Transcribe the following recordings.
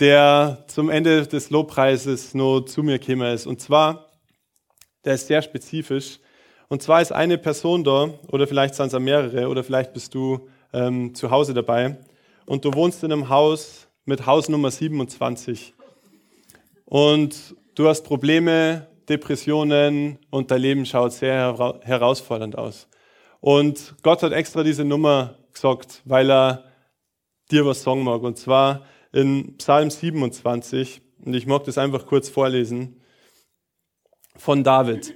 der zum Ende des Lobpreises nur zu mir gekommen ist. Und zwar, der ist sehr spezifisch. Und zwar ist eine Person da, oder vielleicht sind es mehrere, oder vielleicht bist du ähm, zu Hause dabei und du wohnst in einem Haus mit Hausnummer 27 und du hast Probleme, Depressionen und dein Leben schaut sehr herausfordernd aus. Und Gott hat extra diese Nummer gesagt, weil er dir was sagen mag. Und zwar in Psalm 27, und ich mag das einfach kurz vorlesen, von David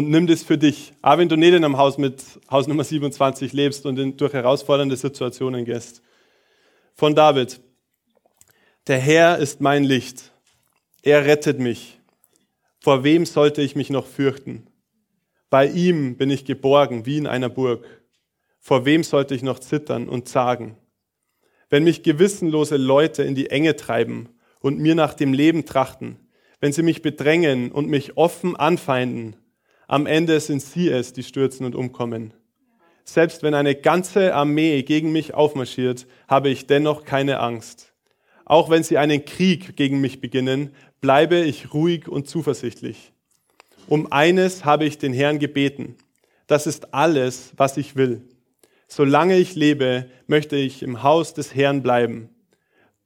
und nimm das für dich. Auch wenn du nicht in einem Haus mit Haus Nummer 27 lebst und in, durch herausfordernde Situationen gehst. Von David. Der Herr ist mein Licht. Er rettet mich. Vor wem sollte ich mich noch fürchten? Bei ihm bin ich geborgen wie in einer Burg. Vor wem sollte ich noch zittern und zagen? Wenn mich gewissenlose Leute in die Enge treiben und mir nach dem Leben trachten, wenn sie mich bedrängen und mich offen anfeinden, am Ende sind sie es, die stürzen und umkommen. Selbst wenn eine ganze Armee gegen mich aufmarschiert, habe ich dennoch keine Angst. Auch wenn sie einen Krieg gegen mich beginnen, bleibe ich ruhig und zuversichtlich. Um eines habe ich den Herrn gebeten. Das ist alles, was ich will. Solange ich lebe, möchte ich im Haus des Herrn bleiben.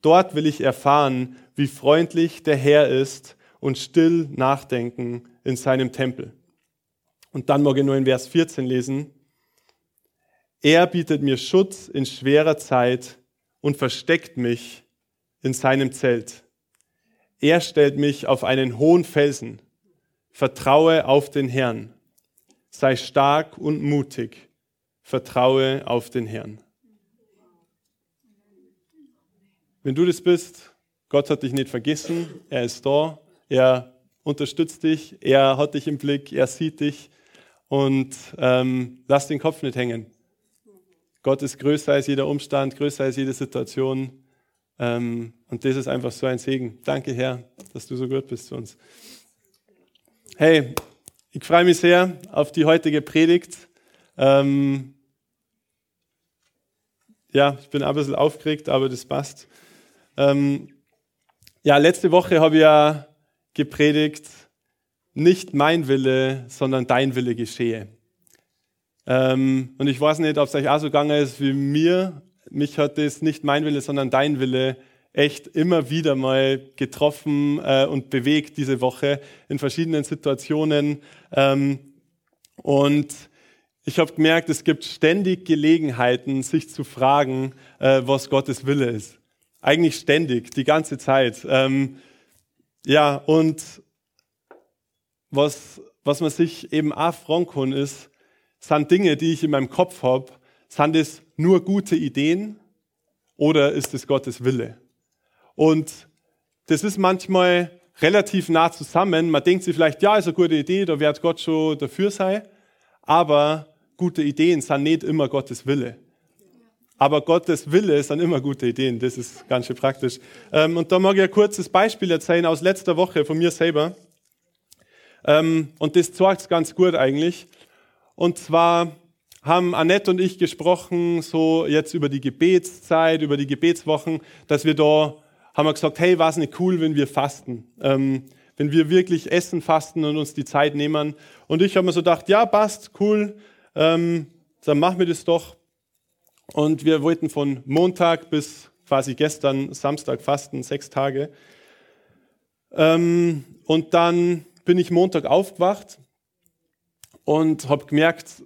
Dort will ich erfahren, wie freundlich der Herr ist und still nachdenken in seinem Tempel. Und dann mag ich nur in Vers 14 lesen. Er bietet mir Schutz in schwerer Zeit und versteckt mich in seinem Zelt. Er stellt mich auf einen hohen Felsen. Vertraue auf den Herrn. Sei stark und mutig. Vertraue auf den Herrn. Wenn du das bist, Gott hat dich nicht vergessen, er ist da, er unterstützt dich, er hat dich im Blick, er sieht dich und ähm, lass den Kopf nicht hängen. Gott ist größer als jeder Umstand, größer als jede Situation. Ähm, und das ist einfach so ein Segen. Danke, Herr, dass du so gut bist zu uns. Hey, ich freue mich sehr auf die heutige Predigt. Ähm, ja, ich bin ein bisschen aufgeregt, aber das passt. Ähm, ja, letzte Woche habe ich ja gepredigt nicht mein Wille, sondern dein Wille geschehe. Ähm, und ich weiß nicht, ob es euch auch so gegangen ist wie mir. Mich hat das nicht mein Wille, sondern dein Wille echt immer wieder mal getroffen äh, und bewegt diese Woche in verschiedenen Situationen. Ähm, und ich habe gemerkt, es gibt ständig Gelegenheiten, sich zu fragen, äh, was Gottes Wille ist. Eigentlich ständig, die ganze Zeit. Ähm, ja, und was, was man sich eben auch fragen ist, sind Dinge, die ich in meinem Kopf habe, sind es nur gute Ideen oder ist es Gottes Wille? Und das ist manchmal relativ nah zusammen. Man denkt sich vielleicht, ja, ist eine gute Idee, da wird Gott schon dafür sein. Aber gute Ideen sind nicht immer Gottes Wille. Aber Gottes Wille sind immer gute Ideen. Das ist ganz schön praktisch. Ähm, und da mag ich ein kurzes Beispiel erzählen aus letzter Woche von mir selber. Ähm, und das zeigt es ganz gut eigentlich. Und zwar haben Annette und ich gesprochen, so jetzt über die Gebetszeit, über die Gebetswochen, dass wir da, haben wir gesagt, hey, war es nicht cool, wenn wir fasten? Ähm, wenn wir wirklich essen, fasten und uns die Zeit nehmen. Und ich habe mir so gedacht, ja, passt, cool, ähm, dann machen wir das doch. Und wir wollten von Montag bis quasi gestern Samstag fasten, sechs Tage. Ähm, und dann bin ich Montag aufgewacht und habe gemerkt,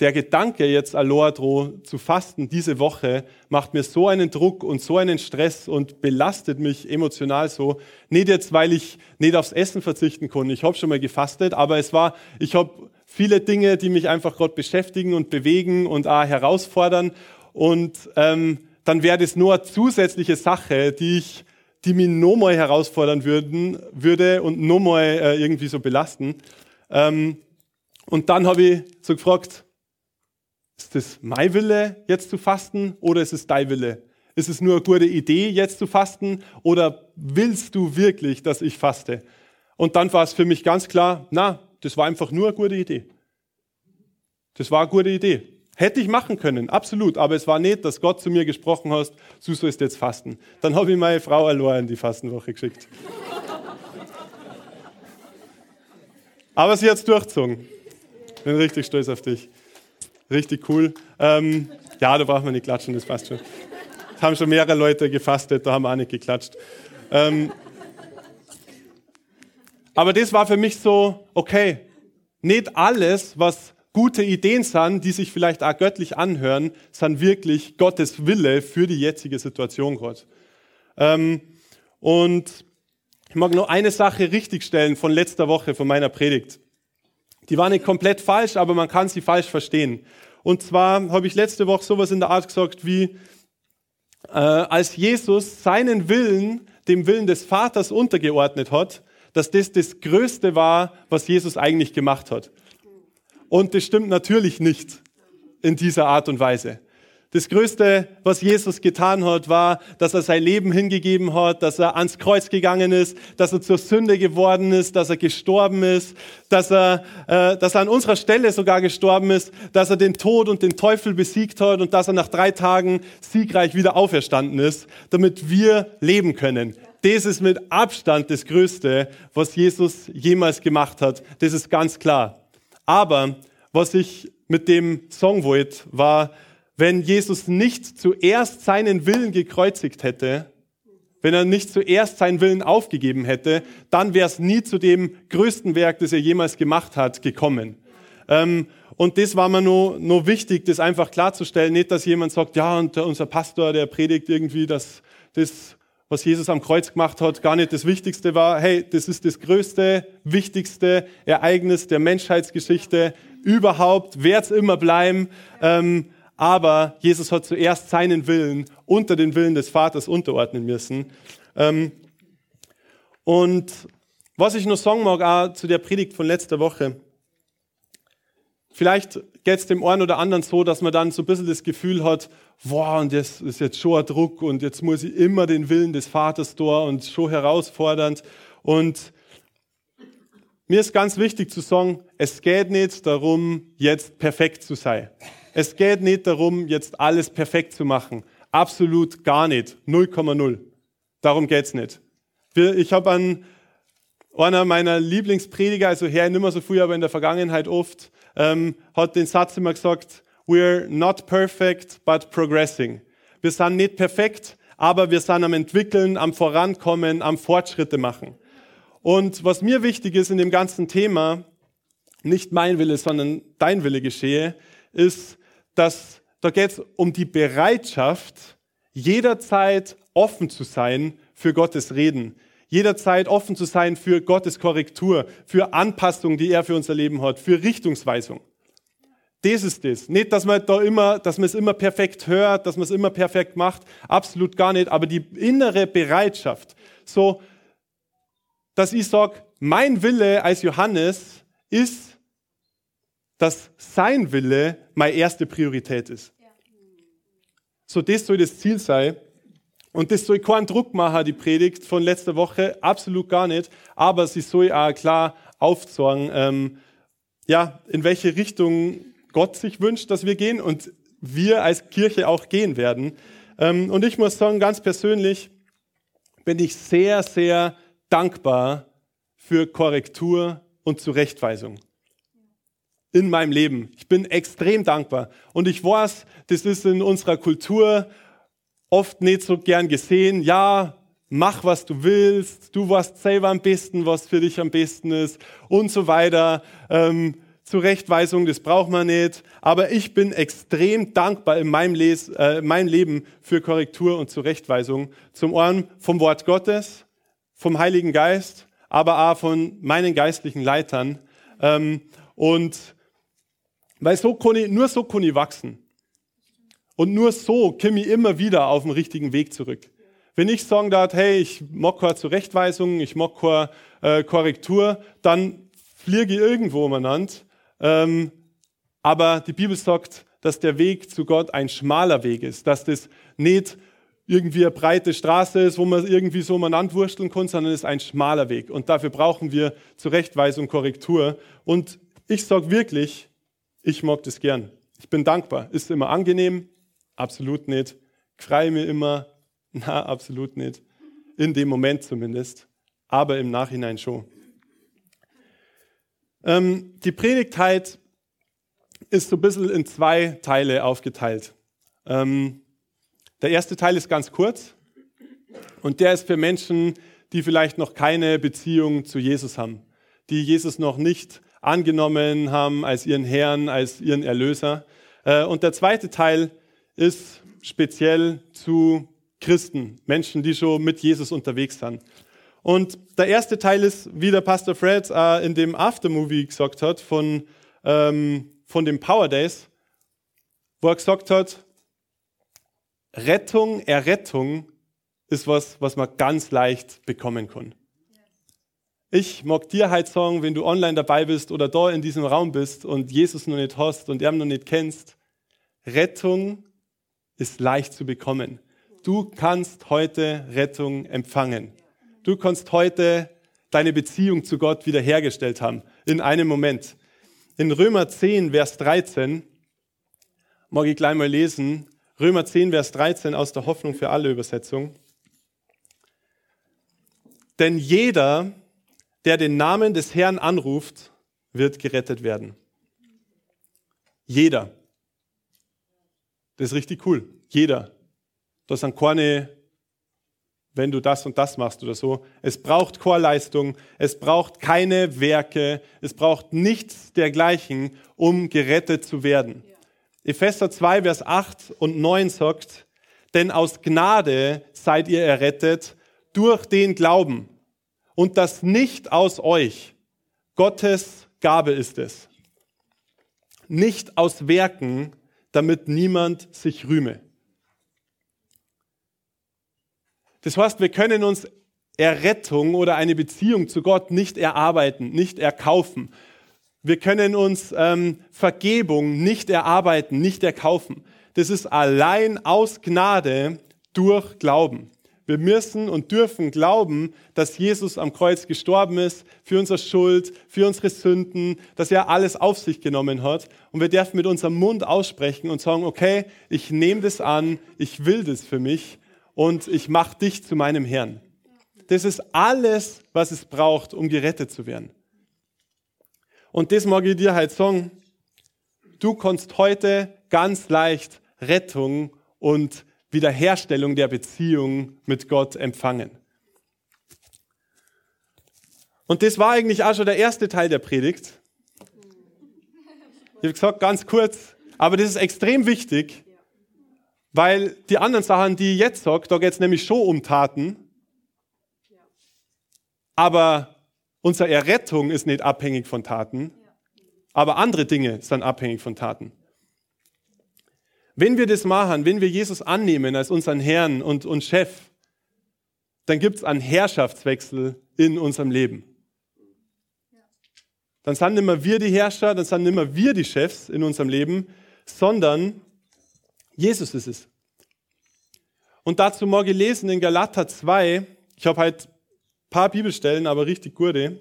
der Gedanke, jetzt Aloadro zu fasten diese Woche, macht mir so einen Druck und so einen Stress und belastet mich emotional so. Nicht jetzt, weil ich nicht aufs Essen verzichten konnte. Ich habe schon mal gefastet, aber es war, ich habe viele Dinge, die mich einfach gerade beschäftigen und bewegen und auch herausfordern. Und ähm, dann wäre das nur eine zusätzliche Sache, die ich die mich nochmal herausfordern würden, würde und nochmal äh, irgendwie so belasten. Ähm, und dann habe ich so gefragt, ist das mein Wille, jetzt zu fasten, oder ist es dein Wille? Ist es nur eine gute Idee, jetzt zu fasten, oder willst du wirklich, dass ich faste? Und dann war es für mich ganz klar, na, das war einfach nur eine gute Idee. Das war eine gute Idee. Hätte ich machen können, absolut, aber es war nicht, dass Gott zu mir gesprochen hat, du sollst jetzt fasten. Dann habe ich meine Frau allein in die Fastenwoche geschickt. aber sie hat es durchgezogen. Bin richtig stolz auf dich. Richtig cool. Ähm, ja, da braucht man nicht klatschen, das passt schon. Es haben schon mehrere Leute gefastet, da haben wir auch nicht geklatscht. Ähm, aber das war für mich so, okay, nicht alles, was gute Ideen sind, die sich vielleicht auch göttlich anhören, sind wirklich Gottes Wille für die jetzige Situation Gott. Ähm, und ich mag nur eine Sache richtigstellen von letzter Woche, von meiner Predigt. Die war nicht komplett falsch, aber man kann sie falsch verstehen. Und zwar habe ich letzte Woche sowas in der Art gesagt wie, äh, als Jesus seinen Willen dem Willen des Vaters untergeordnet hat, dass das das Größte war, was Jesus eigentlich gemacht hat. Und das stimmt natürlich nicht in dieser Art und Weise. Das Größte, was Jesus getan hat, war, dass er sein Leben hingegeben hat, dass er ans Kreuz gegangen ist, dass er zur Sünde geworden ist, dass er gestorben ist, dass er, äh, dass er an unserer Stelle sogar gestorben ist, dass er den Tod und den Teufel besiegt hat und dass er nach drei Tagen siegreich wieder auferstanden ist, damit wir leben können. Das ist mit Abstand das Größte, was Jesus jemals gemacht hat. Das ist ganz klar. Aber was ich mit dem Song wollte, war, wenn Jesus nicht zuerst seinen Willen gekreuzigt hätte, wenn er nicht zuerst seinen Willen aufgegeben hätte, dann wäre es nie zu dem größten Werk, das er jemals gemacht hat, gekommen. Ähm, und das war mir nur, nur wichtig, das einfach klarzustellen. Nicht, dass jemand sagt, ja, und unser Pastor, der predigt irgendwie, dass das, was Jesus am Kreuz gemacht hat, gar nicht das Wichtigste war. Hey, das ist das größte, wichtigste Ereignis der Menschheitsgeschichte überhaupt, wird es immer bleiben. Ähm, aber Jesus hat zuerst seinen Willen unter den Willen des Vaters unterordnen müssen. Ähm, und was ich noch sagen mag, auch zu der Predigt von letzter Woche, vielleicht geht es dem einen oder anderen so, dass man dann so ein bisschen das Gefühl hat, boah, und das ist jetzt schon ein Druck und jetzt muss ich immer den Willen des Vaters da und schon herausfordernd. Und mir ist ganz wichtig zu sagen, es geht nicht darum, jetzt perfekt zu sein. Es geht nicht darum, jetzt alles perfekt zu machen. Absolut gar nicht. 0,0. Darum geht's nicht. Ich habe an einer meiner Lieblingsprediger, also nicht mehr so früh, aber in der Vergangenheit oft, ähm, hat den Satz immer gesagt, we're not perfect, but progressing. Wir sind nicht perfekt, aber wir sind am entwickeln, am vorankommen, am Fortschritte machen. Und was mir wichtig ist in dem ganzen Thema, nicht mein Wille, sondern dein Wille geschehe, ist, dass da geht es um die Bereitschaft, jederzeit offen zu sein für Gottes Reden, jederzeit offen zu sein für Gottes Korrektur, für Anpassung, die er für unser Leben hat, für Richtungsweisung. Das ist das. Nicht, dass man da immer, dass man es immer perfekt hört, dass man es immer perfekt macht. Absolut gar nicht. Aber die innere Bereitschaft, so, dass ich sage, mein Wille als Johannes ist, dass sein Wille meine erste Priorität ist. So, das soll das Ziel sein. Und das soll keinen Druck machen, die Predigt von letzter Woche, absolut gar nicht. Aber sie soll auch klar aufzeigen, ähm, ja, in welche Richtung Gott sich wünscht, dass wir gehen und wir als Kirche auch gehen werden. Ähm, und ich muss sagen, ganz persönlich bin ich sehr, sehr dankbar für Korrektur und Zurechtweisung in meinem Leben. Ich bin extrem dankbar. Und ich weiß, das ist in unserer Kultur oft nicht so gern gesehen. Ja, mach, was du willst. Du weißt selber am besten, was für dich am besten ist und so weiter. Ähm, Zurechtweisung, das braucht man nicht. Aber ich bin extrem dankbar in meinem, Les äh, in meinem Leben für Korrektur und Zurechtweisung. Zum einen vom Wort Gottes, vom Heiligen Geist, aber auch von meinen geistlichen Leitern. Ähm, und weil so kann ich, nur so kann ich wachsen. Und nur so komme ich immer wieder auf den richtigen Weg zurück. Wenn ich sagen darf, hey, ich mag keine Zurechtweisung, ich mag keine äh, Korrektur, dann fliege ich irgendwo umeinander. Ähm, aber die Bibel sagt, dass der Weg zu Gott ein schmaler Weg ist, dass das nicht irgendwie eine breite Straße ist, wo man irgendwie so umeinander wursteln kann, sondern es ist ein schmaler Weg. Und dafür brauchen wir Zurechtweisung, Korrektur. Und ich sage wirklich, ich mag das gern. Ich bin dankbar. Ist immer angenehm? Absolut nicht. Freue mir immer? Na, absolut nicht. In dem Moment zumindest. Aber im Nachhinein schon. Ähm, die Predigtheit ist so ein bisschen in zwei Teile aufgeteilt. Ähm, der erste Teil ist ganz kurz und der ist für Menschen, die vielleicht noch keine Beziehung zu Jesus haben, die Jesus noch nicht angenommen haben als ihren Herrn, als ihren Erlöser. Äh, und der zweite Teil ist speziell zu Christen, Menschen, die schon mit Jesus unterwegs sind. Und der erste Teil ist, wie der Pastor Fred äh, in dem Aftermovie gesagt hat, von, ähm, von den Power Days, wo er gesagt hat, Rettung, Errettung ist was, was man ganz leicht bekommen kann. Ich mag dir halt sagen, wenn du online dabei bist oder da in diesem Raum bist und Jesus noch nicht hast und er noch nicht kennst, Rettung ist leicht zu bekommen. Du kannst heute Rettung empfangen. Du kannst heute deine Beziehung zu Gott wiederhergestellt haben. In einem Moment. In Römer 10, Vers 13, mag ich gleich mal lesen. Römer 10, Vers 13 aus der Hoffnung für alle Übersetzung. Denn jeder, der den Namen des Herrn anruft, wird gerettet werden. Jeder. Das ist richtig cool. Jeder. Das sind keine, wenn du das und das machst oder so. Es braucht Chorleistung. Es braucht keine Werke. Es braucht nichts dergleichen, um gerettet zu werden. Ja. Epheser 2, Vers 8 und 9 sagt, denn aus Gnade seid ihr errettet durch den Glauben und das nicht aus euch. Gottes Gabe ist es. Nicht aus Werken, damit niemand sich rühme. Das heißt, wir können uns Errettung oder eine Beziehung zu Gott nicht erarbeiten, nicht erkaufen. Wir können uns ähm, Vergebung nicht erarbeiten, nicht erkaufen. Das ist allein aus Gnade durch Glauben. Wir müssen und dürfen glauben, dass Jesus am Kreuz gestorben ist für unsere Schuld, für unsere Sünden, dass er alles auf sich genommen hat. Und wir dürfen mit unserem Mund aussprechen und sagen, okay, ich nehme das an, ich will das für mich und ich mache dich zu meinem Herrn. Das ist alles, was es braucht, um gerettet zu werden. Und das mag ich dir halt sagen. Du kannst heute ganz leicht Rettung und Wiederherstellung der Beziehung mit Gott empfangen. Und das war eigentlich auch schon der erste Teil der Predigt. Ich habe gesagt, ganz kurz, aber das ist extrem wichtig, weil die anderen Sachen, die ich jetzt sage, da geht es nämlich schon um Taten. Aber unsere Errettung ist nicht abhängig von Taten, aber andere Dinge sind abhängig von Taten. Wenn wir das machen, wenn wir Jesus annehmen als unseren Herrn und, und Chef, dann gibt es einen Herrschaftswechsel in unserem Leben. Dann sind nicht mehr wir die Herrscher, dann sind nicht mehr wir die Chefs in unserem Leben, sondern Jesus ist es. Und dazu morgen lesen in Galater 2, ich habe halt ein paar Bibelstellen, aber richtig gute.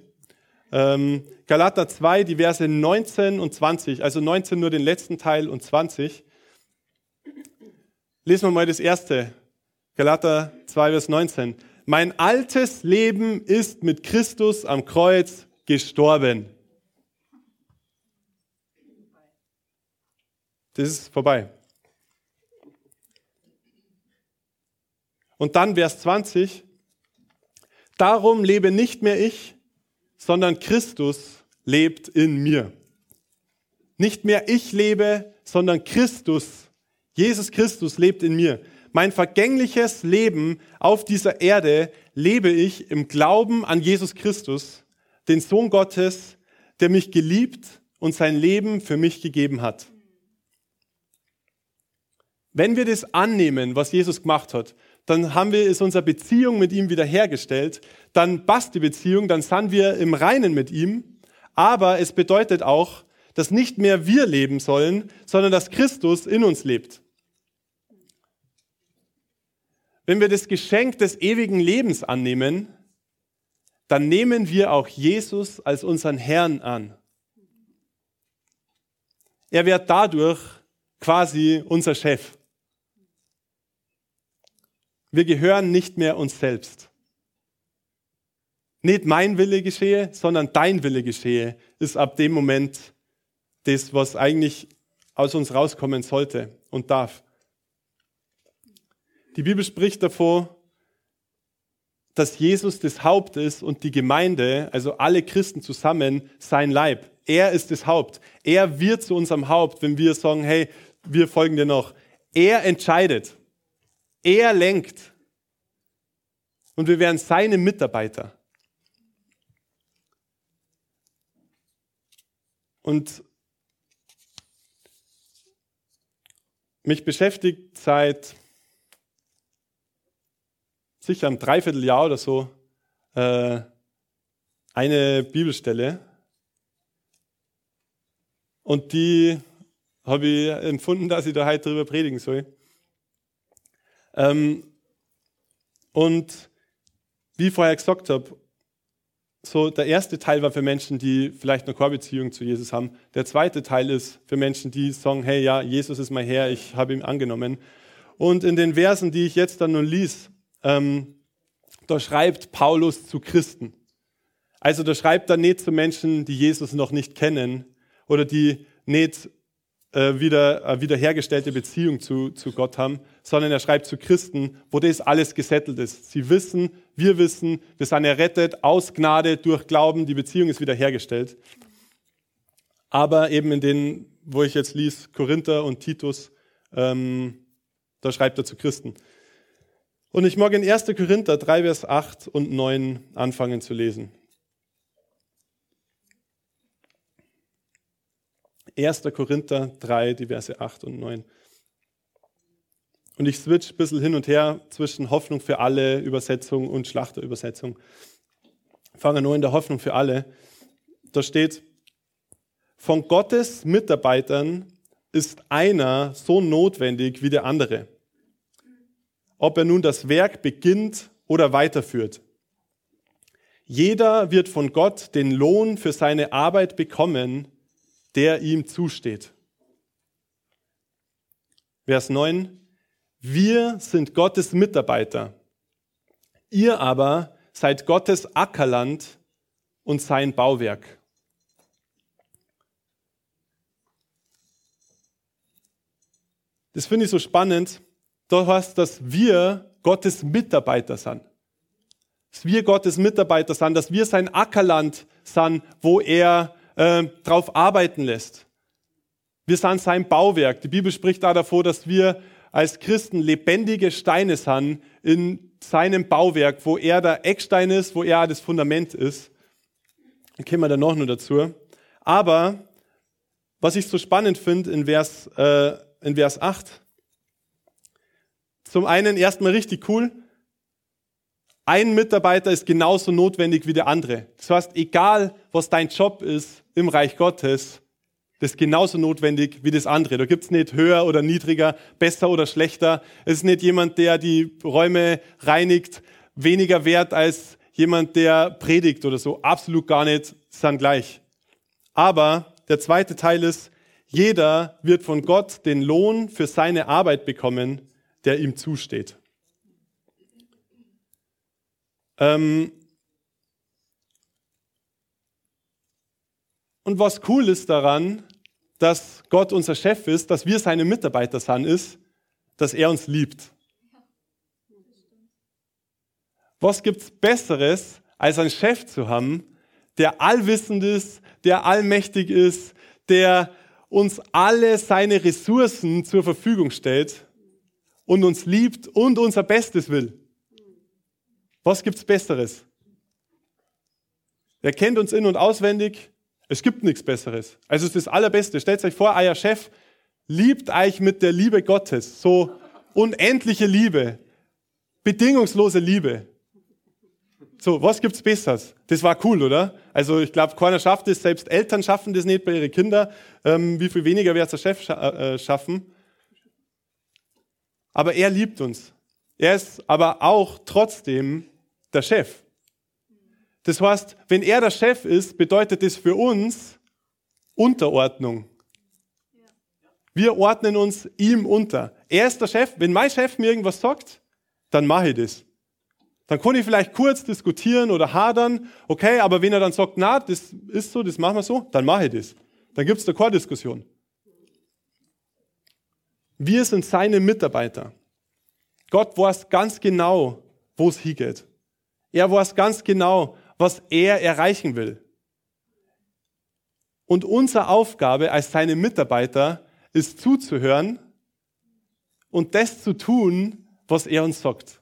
Ähm, Galater 2, die Verse 19 und 20, also 19 nur den letzten Teil und 20. Lesen wir mal das erste. Galater 2, Vers 19. Mein altes Leben ist mit Christus am Kreuz gestorben. Das ist vorbei. Und dann Vers 20. Darum lebe nicht mehr ich, sondern Christus lebt in mir. Nicht mehr ich lebe, sondern Christus Jesus Christus lebt in mir. Mein vergängliches Leben auf dieser Erde lebe ich im Glauben an Jesus Christus, den Sohn Gottes, der mich geliebt und sein Leben für mich gegeben hat. Wenn wir das annehmen, was Jesus gemacht hat, dann haben wir, ist unsere Beziehung mit ihm wiederhergestellt, dann passt die Beziehung, dann sind wir im Reinen mit ihm. Aber es bedeutet auch, dass nicht mehr wir leben sollen, sondern dass Christus in uns lebt. Wenn wir das Geschenk des ewigen Lebens annehmen, dann nehmen wir auch Jesus als unseren Herrn an. Er wird dadurch quasi unser Chef. Wir gehören nicht mehr uns selbst. Nicht mein Wille geschehe, sondern dein Wille geschehe, ist ab dem Moment das, was eigentlich aus uns rauskommen sollte und darf. Die Bibel spricht davon, dass Jesus das Haupt ist und die Gemeinde, also alle Christen zusammen, sein Leib. Er ist das Haupt. Er wird zu unserem Haupt, wenn wir sagen, hey, wir folgen dir noch. Er entscheidet. Er lenkt. Und wir werden seine Mitarbeiter. Und mich beschäftigt seit sicher ein Dreivierteljahr oder so äh, eine Bibelstelle. Und die habe ich empfunden, dass ich da heute drüber predigen soll. Ähm, und wie ich vorher gesagt habe, so der erste Teil war für Menschen, die vielleicht eine Chorbeziehung zu Jesus haben. Der zweite Teil ist für Menschen, die sagen, hey, ja, Jesus ist mein Herr, ich habe ihn angenommen. Und in den Versen, die ich jetzt dann nun lies, ähm, da schreibt Paulus zu Christen. Also da schreibt er nicht zu Menschen, die Jesus noch nicht kennen oder die nicht äh, wieder äh, wiederhergestellte Beziehung zu, zu Gott haben, sondern er schreibt zu Christen, wo das alles gesettelt ist. Sie wissen, wir wissen, wir sind errettet aus Gnade durch Glauben, die Beziehung ist wiederhergestellt. Aber eben in den, wo ich jetzt lies, Korinther und Titus, ähm, da schreibt er zu Christen. Und ich mag in 1. Korinther 3, Vers 8 und 9 anfangen zu lesen. 1. Korinther 3, die Verse 8 und 9. Und ich switch ein bisschen hin und her zwischen Hoffnung für alle Übersetzung und Schlachterübersetzung. Fange nur in der Hoffnung für alle. Da steht, von Gottes Mitarbeitern ist einer so notwendig wie der andere. Ob er nun das Werk beginnt oder weiterführt. Jeder wird von Gott den Lohn für seine Arbeit bekommen, der ihm zusteht. Vers 9. Wir sind Gottes Mitarbeiter. Ihr aber seid Gottes Ackerland und sein Bauwerk. Das finde ich so spannend. Du hast, dass wir Gottes Mitarbeiter sind. Dass wir Gottes Mitarbeiter sind, dass wir sein Ackerland sind, wo er äh, drauf arbeiten lässt. Wir sind sein Bauwerk. Die Bibel spricht da davor, dass wir als Christen lebendige Steine sind in seinem Bauwerk, wo er der Eckstein ist, wo er das Fundament ist. Dann kommen wir dann noch nur dazu. Aber was ich so spannend finde in Vers, äh, in Vers 8, zum einen erstmal richtig cool, ein Mitarbeiter ist genauso notwendig wie der andere. Das heißt, egal was dein Job ist im Reich Gottes, das ist genauso notwendig wie das andere. Da gibt's nicht höher oder niedriger, besser oder schlechter. Es ist nicht jemand, der die Räume reinigt, weniger wert als jemand, der predigt oder so. Absolut gar nicht, sind gleich. Aber der zweite Teil ist, jeder wird von Gott den Lohn für seine Arbeit bekommen, der ihm zusteht. Ähm und was cool ist daran, dass Gott unser Chef ist, dass wir seine Mitarbeiter sind, ist, dass er uns liebt. Was gibt's Besseres, als einen Chef zu haben, der allwissend ist, der allmächtig ist, der uns alle seine Ressourcen zur Verfügung stellt und uns liebt und unser Bestes will? Was gibt's Besseres? Er kennt uns in- und auswendig. Es gibt nichts Besseres. Also es ist das Allerbeste. Stellt euch vor, euer Chef liebt euch mit der Liebe Gottes. So unendliche Liebe. bedingungslose Liebe. So, was gibt's Besseres? Das war cool, oder? Also ich glaube, keiner schafft es, selbst Eltern schaffen das nicht bei ihren Kindern. Ähm, wie viel weniger wird der Chef scha äh, schaffen? Aber er liebt uns. Er ist aber auch trotzdem der Chef. Das heißt, wenn er der Chef ist, bedeutet das für uns Unterordnung. Wir ordnen uns ihm unter. Er ist der Chef. Wenn mein Chef mir irgendwas sagt, dann mache ich das. Dann kann ich vielleicht kurz diskutieren oder hadern, okay, aber wenn er dann sagt, na, das ist so, das machen wir so, dann mache ich das. Dann gibt es da keine Diskussion. Wir sind seine Mitarbeiter. Gott weiß ganz genau, wo es hingeht. Er weiß ganz genau, was er erreichen will. Und unsere Aufgabe als seine Mitarbeiter ist zuzuhören und das zu tun, was er uns sagt.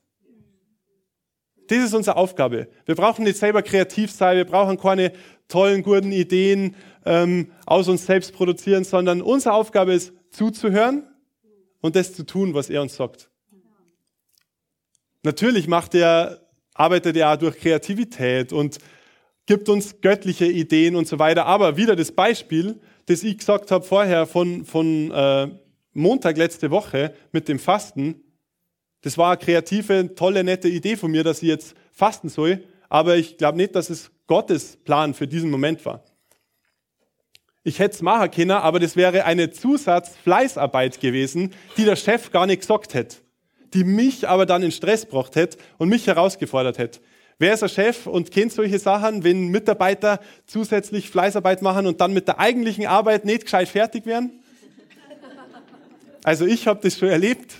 Das ist unsere Aufgabe. Wir brauchen nicht selber kreativ sein, wir brauchen keine tollen, guten Ideen ähm, aus uns selbst produzieren, sondern unsere Aufgabe ist zuzuhören und das zu tun, was er uns sagt. Natürlich macht er, arbeitet er auch durch Kreativität und gibt uns göttliche Ideen und so weiter. Aber wieder das Beispiel, das ich gesagt habe vorher von, von äh, Montag letzte Woche mit dem Fasten. Das war eine kreative, tolle, nette Idee von mir, dass ich jetzt fasten soll. Aber ich glaube nicht, dass es Gottes Plan für diesen Moment war. Ich hätte es machen können, aber das wäre eine Zusatzfleißarbeit gewesen, die der Chef gar nicht gesagt hätte. Die mich aber dann in Stress gebracht hätte und mich herausgefordert hätte. Wer ist der Chef und kennt solche Sachen, wenn Mitarbeiter zusätzlich Fleißarbeit machen und dann mit der eigentlichen Arbeit nicht gescheit fertig werden? Also ich habe das schon erlebt.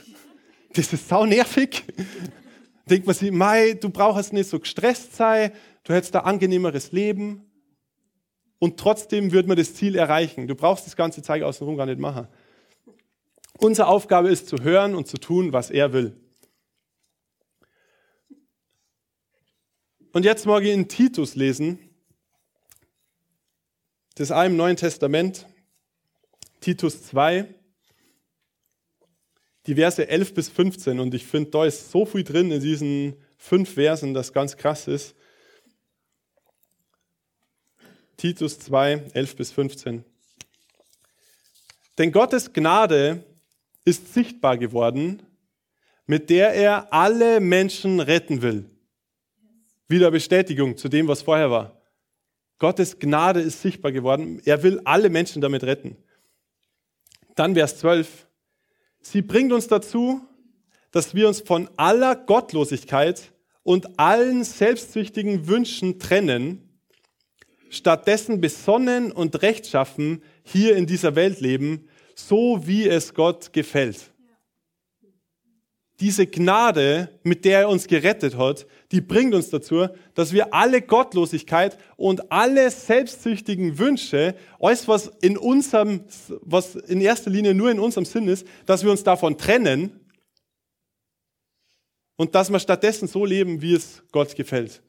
Das ist sau nervig. Denkt man sich, Mai, du brauchst nicht so gestresst sein, du hättest ein angenehmeres Leben. Und trotzdem wird man das Ziel erreichen. Du brauchst das ganze Zeug außenrum gar nicht machen. Unsere Aufgabe ist zu hören und zu tun, was er will. Und jetzt ich in Titus lesen. Das ist im Neuen Testament. Titus 2, die Verse 11 bis 15. Und ich finde, da ist so viel drin in diesen fünf Versen, das ganz krass ist. Titus 2, 11 bis 15. Denn Gottes Gnade ist sichtbar geworden, mit der er alle Menschen retten will wieder Bestätigung zu dem, was vorher war. Gottes Gnade ist sichtbar geworden. Er will alle Menschen damit retten. Dann Vers 12. Sie bringt uns dazu, dass wir uns von aller Gottlosigkeit und allen selbstsüchtigen Wünschen trennen, stattdessen besonnen und rechtschaffen hier in dieser Welt leben, so wie es Gott gefällt diese Gnade, mit der er uns gerettet hat, die bringt uns dazu, dass wir alle Gottlosigkeit und alle selbstsüchtigen Wünsche, alles was in unserem, was in erster Linie nur in unserem Sinn ist, dass wir uns davon trennen und dass wir stattdessen so leben, wie es Gott gefällt.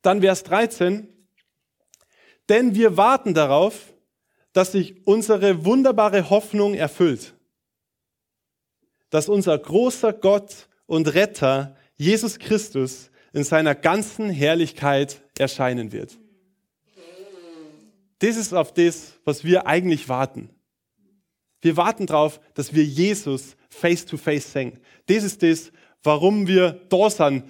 Dann Vers 13. Denn wir warten darauf, dass sich unsere wunderbare Hoffnung erfüllt dass unser großer Gott und Retter, Jesus Christus, in seiner ganzen Herrlichkeit erscheinen wird. Das ist auf das, was wir eigentlich warten. Wir warten darauf, dass wir Jesus face to face sehen. Das ist das, warum wir da sind,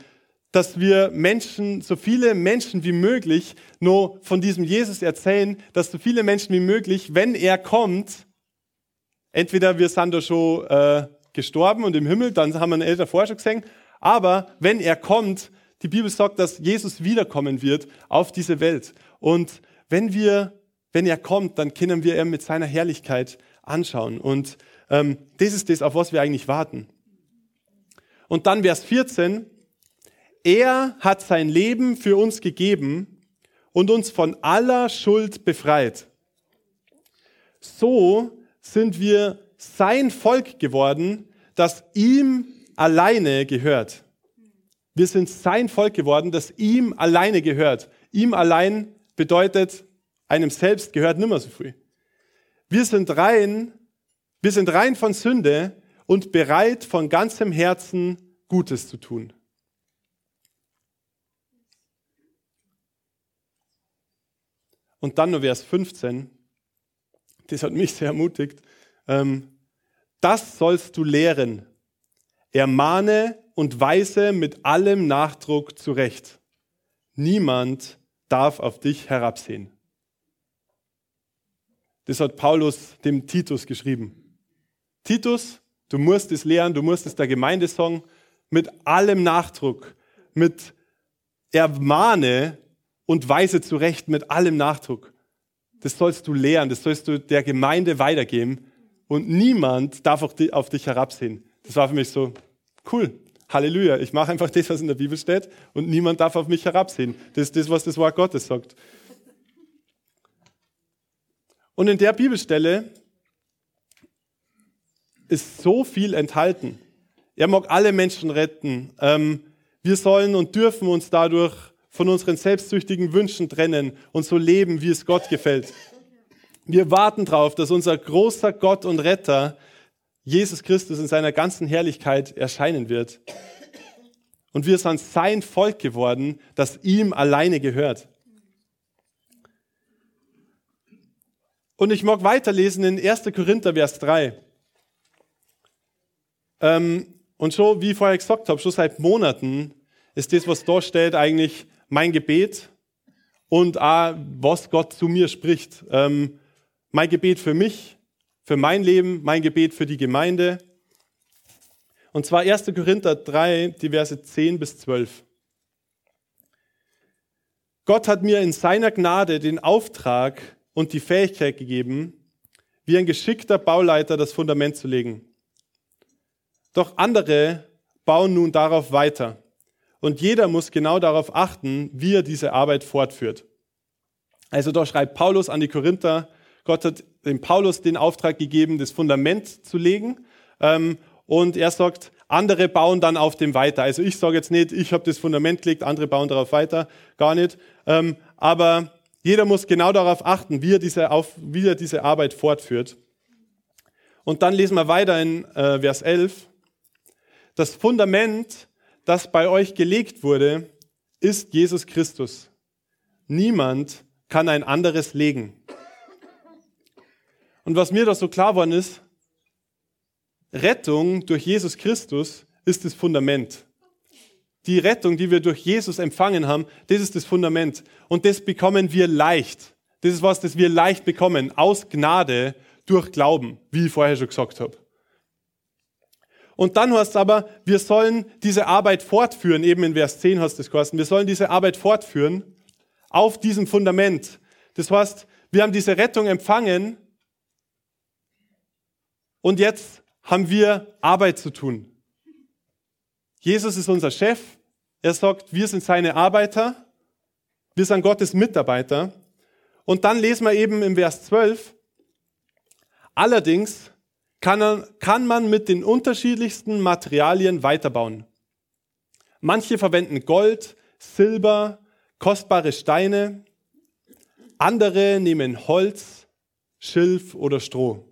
dass wir Menschen, so viele Menschen wie möglich, nur von diesem Jesus erzählen, dass so viele Menschen wie möglich, wenn er kommt, entweder wir sind da schon äh, gestorben und im Himmel, dann haben wir einen älteren vorher schon gesehen. Aber wenn er kommt, die Bibel sagt, dass Jesus wiederkommen wird auf diese Welt. Und wenn wir, wenn er kommt, dann können wir ihn mit seiner Herrlichkeit anschauen. Und ähm, das ist das, auf was wir eigentlich warten. Und dann Vers 14. Er hat sein Leben für uns gegeben und uns von aller Schuld befreit. So sind wir sein Volk geworden, das ihm alleine gehört. Wir sind sein Volk geworden, das ihm alleine gehört. Ihm allein bedeutet, einem selbst gehört nimmer so viel. Wir sind rein, wir sind rein von Sünde und bereit von ganzem Herzen Gutes zu tun. Und dann nur Vers 15, das hat mich sehr ermutigt. Ähm, das sollst du lehren. Ermahne und weise mit allem Nachdruck zurecht. Niemand darf auf dich herabsehen. Das hat Paulus dem Titus geschrieben. Titus, du musst es lehren, du musst es der Gemeinde sagen, mit allem Nachdruck, mit Ermahne und weise zurecht, mit allem Nachdruck. Das sollst du lehren, das sollst du der Gemeinde weitergeben und niemand darf auf dich herabsehen. Das war für mich so cool. Halleluja. Ich mache einfach das, was in der Bibel steht und niemand darf auf mich herabsehen. Das ist das, was das Wort Gottes sagt. Und in der Bibelstelle ist so viel enthalten. Er mag alle Menschen retten. Ähm, wir sollen und dürfen uns dadurch von unseren selbstsüchtigen Wünschen trennen und so leben, wie es Gott gefällt. Wir warten darauf, dass unser großer Gott und Retter, Jesus Christus, in seiner ganzen Herrlichkeit erscheinen wird. Und wir sind sein Volk geworden, das ihm alleine gehört. Und ich mag weiterlesen in 1. Korinther, Vers 3. Ähm, und so, wie ich vorher gesagt habe, schon seit Monaten ist das, was da steht, eigentlich mein Gebet und auch, was Gott zu mir spricht. Ähm, mein Gebet für mich, für mein Leben, mein Gebet für die Gemeinde. Und zwar 1. Korinther 3, die Verse 10 bis 12. Gott hat mir in seiner Gnade den Auftrag und die Fähigkeit gegeben, wie ein geschickter Bauleiter das Fundament zu legen. Doch andere bauen nun darauf weiter. Und jeder muss genau darauf achten, wie er diese Arbeit fortführt. Also da schreibt Paulus an die Korinther, Gott hat dem Paulus den Auftrag gegeben, das Fundament zu legen. Ähm, und er sagt, andere bauen dann auf dem weiter. Also ich sage jetzt nicht, ich habe das Fundament gelegt, andere bauen darauf weiter, gar nicht. Ähm, aber jeder muss genau darauf achten, wie er diese, auf, wie er diese Arbeit fortführt. Und dann lesen wir weiter in äh, Vers 11. Das Fundament, das bei euch gelegt wurde, ist Jesus Christus. Niemand kann ein anderes legen. Und was mir da so klar worden ist, Rettung durch Jesus Christus ist das Fundament. Die Rettung, die wir durch Jesus empfangen haben, das ist das Fundament. Und das bekommen wir leicht. Das ist was, das wir leicht bekommen, aus Gnade, durch Glauben, wie ich vorher schon gesagt habe. Und dann es aber, wir sollen diese Arbeit fortführen, eben in Vers 10 hast du es geheißen, wir sollen diese Arbeit fortführen auf diesem Fundament. Das heißt, wir haben diese Rettung empfangen und jetzt haben wir Arbeit zu tun. Jesus ist unser Chef. Er sagt, wir sind seine Arbeiter. Wir sind Gottes Mitarbeiter. Und dann lesen wir eben im Vers 12, allerdings kann, kann man mit den unterschiedlichsten Materialien weiterbauen. Manche verwenden Gold, Silber, kostbare Steine. Andere nehmen Holz, Schilf oder Stroh.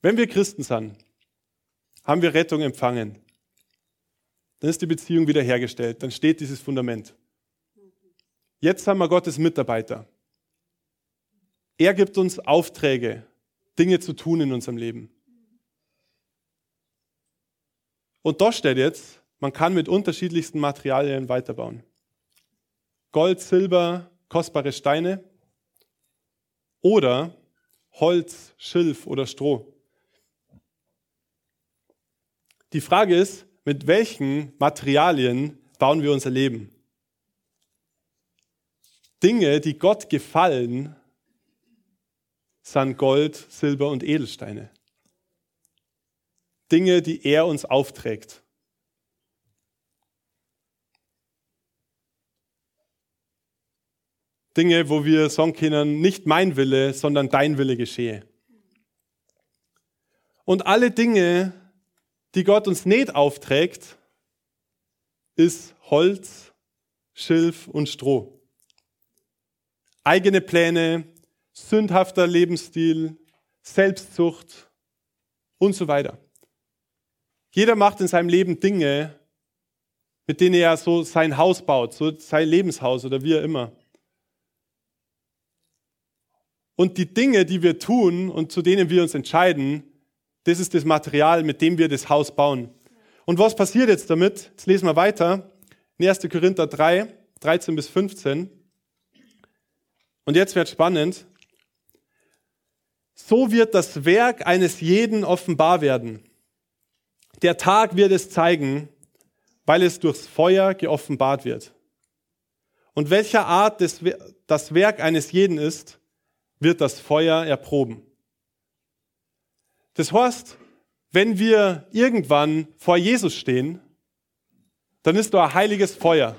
Wenn wir Christen sind, haben wir Rettung empfangen. Dann ist die Beziehung wiederhergestellt. Dann steht dieses Fundament. Jetzt haben wir Gottes Mitarbeiter. Er gibt uns Aufträge, Dinge zu tun in unserem Leben. Und da steht jetzt, man kann mit unterschiedlichsten Materialien weiterbauen. Gold, Silber, kostbare Steine oder Holz, Schilf oder Stroh. Die Frage ist, mit welchen Materialien bauen wir unser Leben? Dinge, die Gott gefallen, sind Gold, Silber und Edelsteine. Dinge, die er uns aufträgt. Dinge, wo wir sagen können, nicht mein Wille, sondern dein Wille geschehe. Und alle Dinge, die Gott uns nicht aufträgt, ist Holz, Schilf und Stroh. Eigene Pläne, sündhafter Lebensstil, Selbstsucht und so weiter. Jeder macht in seinem Leben Dinge, mit denen er so sein Haus baut, so sein Lebenshaus oder wie er immer. Und die Dinge, die wir tun und zu denen wir uns entscheiden, das ist das Material, mit dem wir das Haus bauen. Und was passiert jetzt damit? Jetzt lesen wir weiter. In 1. Korinther 3, 13 bis 15. Und jetzt wird spannend. So wird das Werk eines jeden offenbar werden. Der Tag wird es zeigen, weil es durchs Feuer geoffenbart wird. Und welcher Art des, das Werk eines jeden ist, wird das Feuer erproben. Das heißt, wenn wir irgendwann vor Jesus stehen, dann ist da ein heiliges Feuer.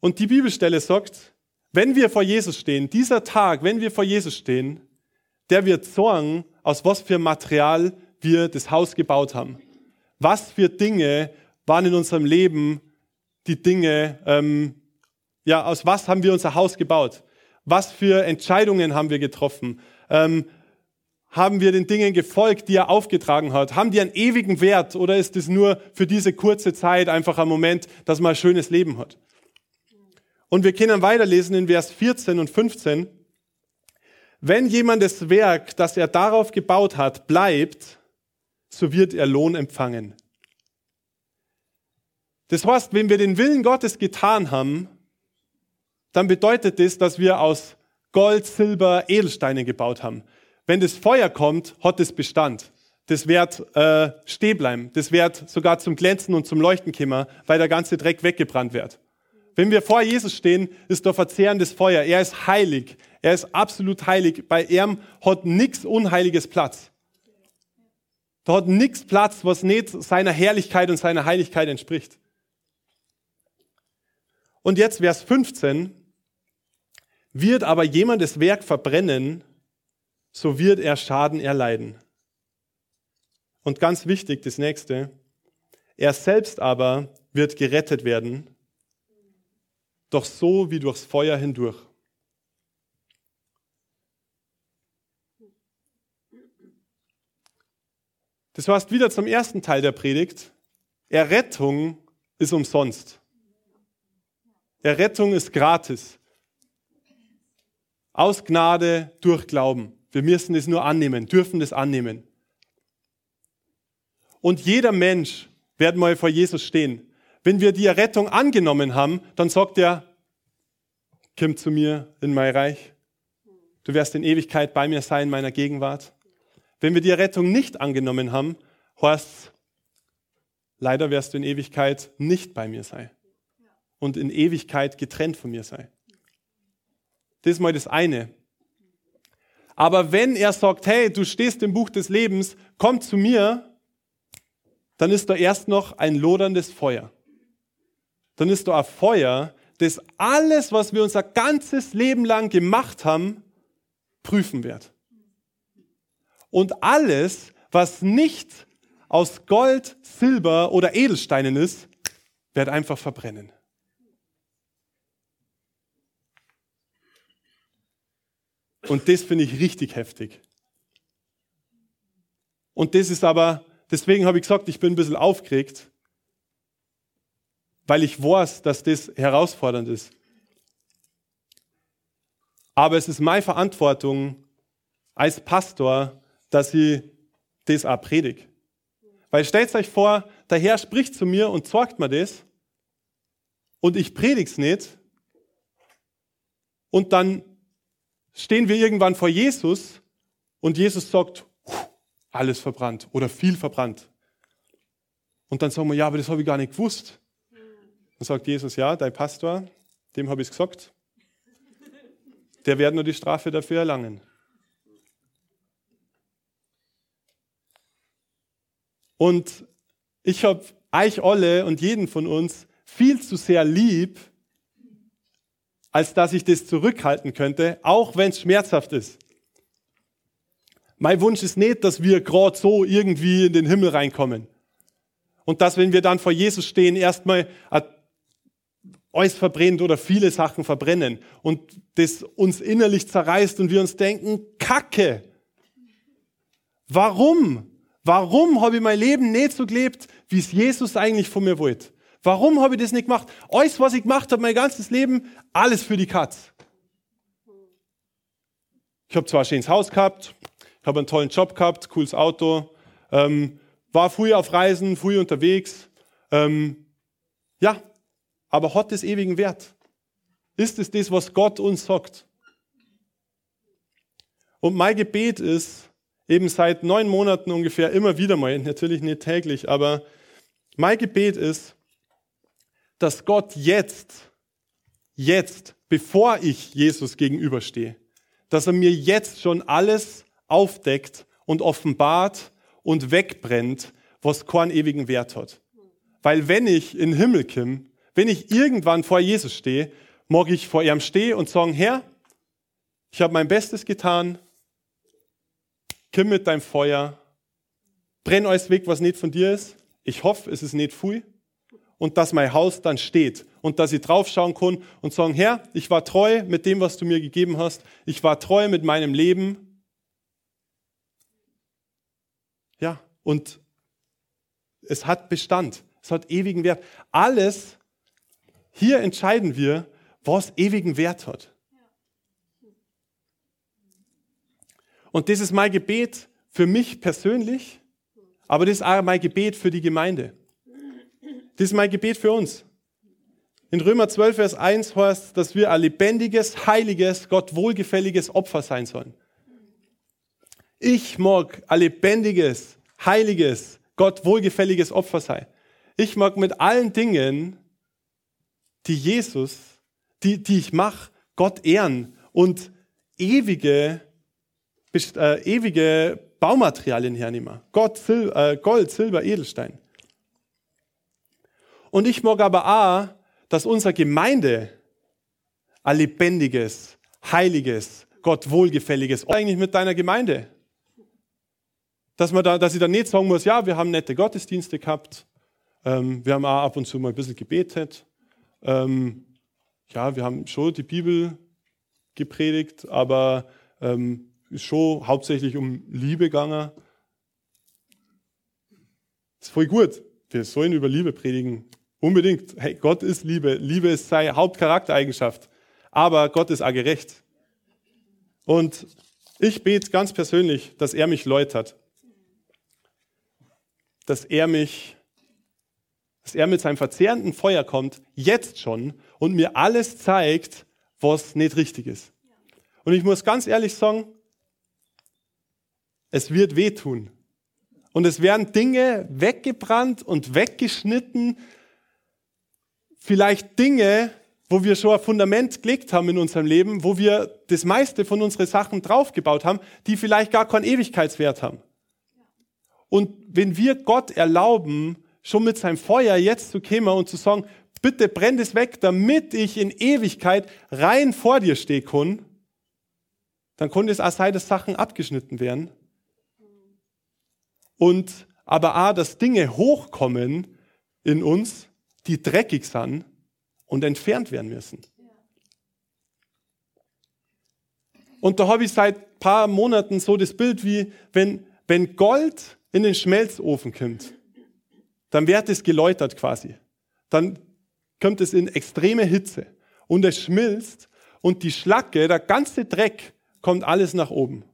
Und die Bibelstelle sagt, wenn wir vor Jesus stehen, dieser Tag, wenn wir vor Jesus stehen, der wird sorgen, aus was für Material wir das Haus gebaut haben. Was für Dinge waren in unserem Leben die Dinge, ähm, ja, aus was haben wir unser Haus gebaut? Was für Entscheidungen haben wir getroffen? Ähm, haben wir den Dingen gefolgt, die er aufgetragen hat? Haben die einen ewigen Wert oder ist es nur für diese kurze Zeit einfach ein Moment, dass man ein schönes Leben hat? Und wir können weiterlesen in Vers 14 und 15. Wenn jemand das Werk, das er darauf gebaut hat, bleibt, so wird er Lohn empfangen. Das heißt, wenn wir den Willen Gottes getan haben, dann bedeutet das, dass wir aus Gold, Silber, Edelsteine gebaut haben. Wenn das Feuer kommt, hat es Bestand. Das wird äh, stehen bleiben. Das wird sogar zum Glänzen und zum Leuchten kommen, weil der ganze Dreck weggebrannt wird. Wenn wir vor Jesus stehen, ist da verzehrendes Feuer. Er ist heilig. Er ist absolut heilig. Bei ihm hat nichts Unheiliges Platz. Da hat nichts Platz, was nicht seiner Herrlichkeit und seiner Heiligkeit entspricht. Und jetzt Vers 15. Wird aber jemand das Werk verbrennen, so wird er Schaden erleiden. Und ganz wichtig, das nächste. Er selbst aber wird gerettet werden, doch so wie durchs Feuer hindurch. Das heißt wieder zum ersten Teil der Predigt. Errettung ist umsonst. Errettung ist gratis. Aus Gnade durch Glauben. Wir müssen es nur annehmen, dürfen es annehmen. Und jeder Mensch wird mal vor Jesus stehen. Wenn wir die Errettung angenommen haben, dann sagt er, komm zu mir in mein Reich. Du wirst in Ewigkeit bei mir sein, in meiner Gegenwart. Wenn wir die Rettung nicht angenommen haben, heißt leider wirst du in Ewigkeit nicht bei mir sein. Und in Ewigkeit getrennt von mir sein. Das ist mal das eine. Aber wenn er sagt, hey, du stehst im Buch des Lebens, komm zu mir, dann ist da erst noch ein loderndes Feuer. Dann ist da ein Feuer, das alles, was wir unser ganzes Leben lang gemacht haben, prüfen wird. Und alles, was nicht aus Gold, Silber oder Edelsteinen ist, wird einfach verbrennen. Und das finde ich richtig heftig. Und das ist aber, deswegen habe ich gesagt, ich bin ein bisschen aufgeregt, weil ich weiß, dass das herausfordernd ist. Aber es ist meine Verantwortung als Pastor, dass ich das auch predige. Weil stellt euch vor, der Herr spricht zu mir und sagt mir das und ich predige es nicht und dann stehen wir irgendwann vor Jesus und Jesus sagt, alles verbrannt oder viel verbrannt. Und dann sagen wir, ja, aber das habe ich gar nicht gewusst. Dann sagt Jesus, ja, dein Pastor, dem habe ich es gesagt, der wird nur die Strafe dafür erlangen. Und ich habe euch alle und jeden von uns viel zu sehr lieb, als dass ich das zurückhalten könnte, auch wenn es schmerzhaft ist. Mein Wunsch ist nicht, dass wir gerade so irgendwie in den Himmel reinkommen. Und dass, wenn wir dann vor Jesus stehen, erstmal alles verbrennt oder viele Sachen verbrennen und das uns innerlich zerreißt und wir uns denken, Kacke. Warum? Warum habe ich mein Leben nicht so gelebt, wie es Jesus eigentlich von mir wollte? Warum habe ich das nicht gemacht? Alles, was ich gemacht habe, mein ganzes Leben, alles für die Katz. Ich habe zwar ein schönes Haus gehabt, ich habe einen tollen Job gehabt, cooles Auto, ähm, war früh auf Reisen, früh unterwegs. Ähm, ja, aber hat es ewigen Wert? Ist es das, was Gott uns sagt? Und mein Gebet ist, eben seit neun Monaten ungefähr immer wieder mal, natürlich nicht täglich, aber mein Gebet ist, dass Gott jetzt, jetzt, bevor ich Jesus gegenüberstehe, dass er mir jetzt schon alles aufdeckt und offenbart und wegbrennt, was keinen ewigen Wert hat. Weil wenn ich in den Himmel komme, wenn ich irgendwann vor Jesus stehe, mag ich vor ihm stehen und sagen, Herr, ich habe mein Bestes getan, komm mit deinem Feuer, brenn alles weg, was nicht von dir ist. Ich hoffe, es ist nicht viel und dass mein Haus dann steht und dass ich draufschauen kann und sagen, Herr, ich war treu mit dem, was du mir gegeben hast. Ich war treu mit meinem Leben. Ja, und es hat Bestand. Es hat ewigen Wert. Alles, hier entscheiden wir, was ewigen Wert hat. Und das ist mein Gebet für mich persönlich, aber das ist auch mein Gebet für die Gemeinde. Das ist mein Gebet für uns. In Römer 12, Vers 1 heißt, dass wir ein lebendiges, heiliges, Gott wohlgefälliges Opfer sein sollen. Ich mag ein lebendiges, heiliges, Gott wohlgefälliges Opfer sein. Ich mag mit allen Dingen, die Jesus, die, die ich mache, Gott ehren und ewige, äh, ewige Baumaterialien hernehmen. Gott, Sil äh, Gold, Silber, Edelstein. Und ich mag aber auch, dass unsere Gemeinde ein lebendiges, heiliges, Gott wohlgefälliges, eigentlich mit deiner Gemeinde. Dass, man da, dass ich dann nicht sagen muss, ja, wir haben nette Gottesdienste gehabt, ähm, wir haben auch ab und zu mal ein bisschen gebetet, ähm, ja, wir haben schon die Bibel gepredigt, aber ähm, ist schon hauptsächlich um Liebe gegangen. Das ist voll gut. Wir sollen über Liebe predigen. Unbedingt. Hey, Gott ist Liebe. Liebe ist seine Hauptcharaktereigenschaft. Aber Gott ist auch gerecht. Und ich bete ganz persönlich, dass er mich läutert. Dass er mich, dass er mit seinem verzehrenden Feuer kommt, jetzt schon, und mir alles zeigt, was nicht richtig ist. Und ich muss ganz ehrlich sagen, es wird wehtun. Und es werden Dinge weggebrannt und weggeschnitten, vielleicht Dinge, wo wir schon ein Fundament gelegt haben in unserem Leben, wo wir das meiste von unseren Sachen draufgebaut haben, die vielleicht gar keinen Ewigkeitswert haben. Und wenn wir Gott erlauben, schon mit seinem Feuer jetzt zu kommen und zu sagen, bitte brenn es weg, damit ich in Ewigkeit rein vor dir stehe kann, dann konnte es auch sein, dass Sachen abgeschnitten werden. Und aber auch, dass Dinge hochkommen in uns, die dreckig sind und entfernt werden müssen. Und da habe ich seit paar Monaten so das Bild wie, wenn, wenn Gold in den Schmelzofen kommt, dann wird es geläutert quasi. Dann kommt es in extreme Hitze und es schmilzt und die Schlacke, der ganze Dreck kommt alles nach oben.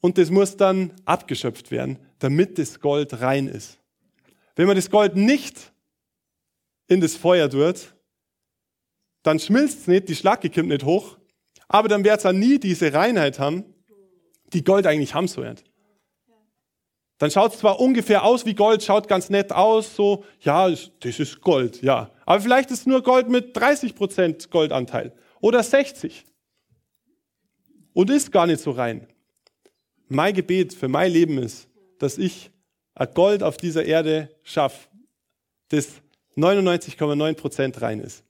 Und das muss dann abgeschöpft werden, damit das Gold rein ist. Wenn man das Gold nicht in das Feuer tut, dann schmilzt es nicht, die Schlacke kommt nicht hoch, aber dann wird es nie diese Reinheit haben, die Gold eigentlich haben sollte. Dann schaut es zwar ungefähr aus wie Gold, schaut ganz nett aus, so, ja, das ist Gold, ja. Aber vielleicht ist nur Gold mit 30% Goldanteil oder 60. Und ist gar nicht so rein. Mein Gebet für mein Leben ist, dass ich ein Gold auf dieser Erde schaffe, das 99,9 Prozent rein ist.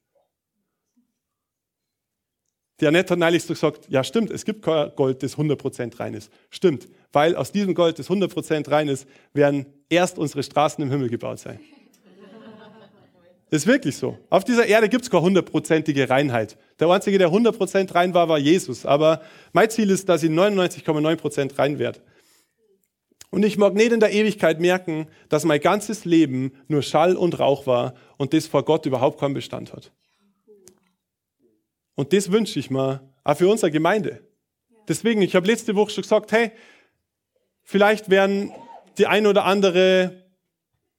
Die Annette hat neulich so gesagt, ja stimmt, es gibt kein Gold, das 100 Prozent rein ist. Stimmt, weil aus diesem Gold, das 100 Prozent rein ist, werden erst unsere Straßen im Himmel gebaut sein. Ist wirklich so. Auf dieser Erde gibt es keine hundertprozentige Reinheit. Der Einzige, der 100% rein war, war Jesus. Aber mein Ziel ist, dass ich 99,9% rein werde. Und ich mag nicht in der Ewigkeit merken, dass mein ganzes Leben nur Schall und Rauch war und das vor Gott überhaupt keinen Bestand hat. Und das wünsche ich mir auch für unsere Gemeinde. Deswegen, ich habe letzte Woche schon gesagt, hey, vielleicht werden die ein oder andere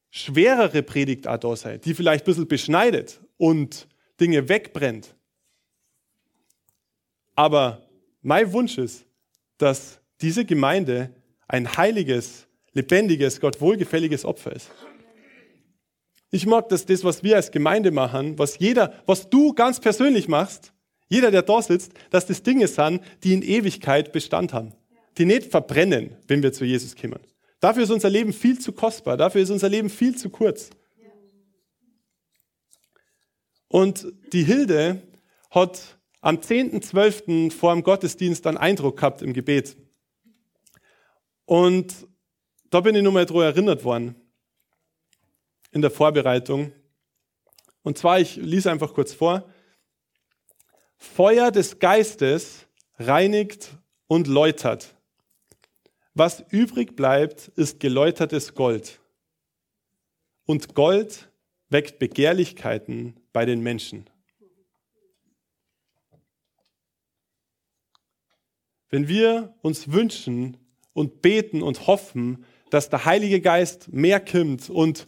schwerere Predigt auch da sein, die vielleicht ein bisschen beschneidet und Dinge wegbrennt. Aber mein Wunsch ist, dass diese Gemeinde ein heiliges, lebendiges, Gott wohlgefälliges Opfer ist. Ich mag, dass das, was wir als Gemeinde machen, was jeder, was du ganz persönlich machst, jeder, der da sitzt, dass das Dinge sind, die in Ewigkeit Bestand haben, die nicht verbrennen, wenn wir zu Jesus kommen. Dafür ist unser Leben viel zu kostbar, dafür ist unser Leben viel zu kurz. Und die Hilde hat am 10.12. vor dem Gottesdienst einen Eindruck gehabt im Gebet. Und da bin ich nochmal daran erinnert worden in der Vorbereitung. Und zwar, ich lese einfach kurz vor. Feuer des Geistes reinigt und läutert. Was übrig bleibt, ist geläutertes Gold. Und Gold weckt Begehrlichkeiten bei den Menschen. Wenn wir uns wünschen und beten und hoffen, dass der Heilige Geist mehr kimmt und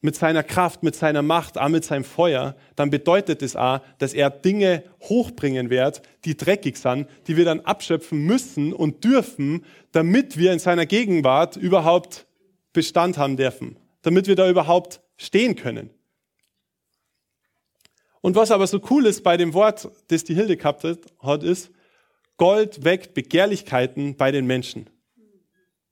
mit seiner Kraft, mit seiner Macht, auch mit seinem Feuer, dann bedeutet es auch, dass er Dinge hochbringen wird, die dreckig sind, die wir dann abschöpfen müssen und dürfen, damit wir in seiner Gegenwart überhaupt Bestand haben dürfen, damit wir da überhaupt stehen können. Und was aber so cool ist bei dem Wort, das die Hilde gehabt hat, ist, Gold weckt Begehrlichkeiten bei den Menschen.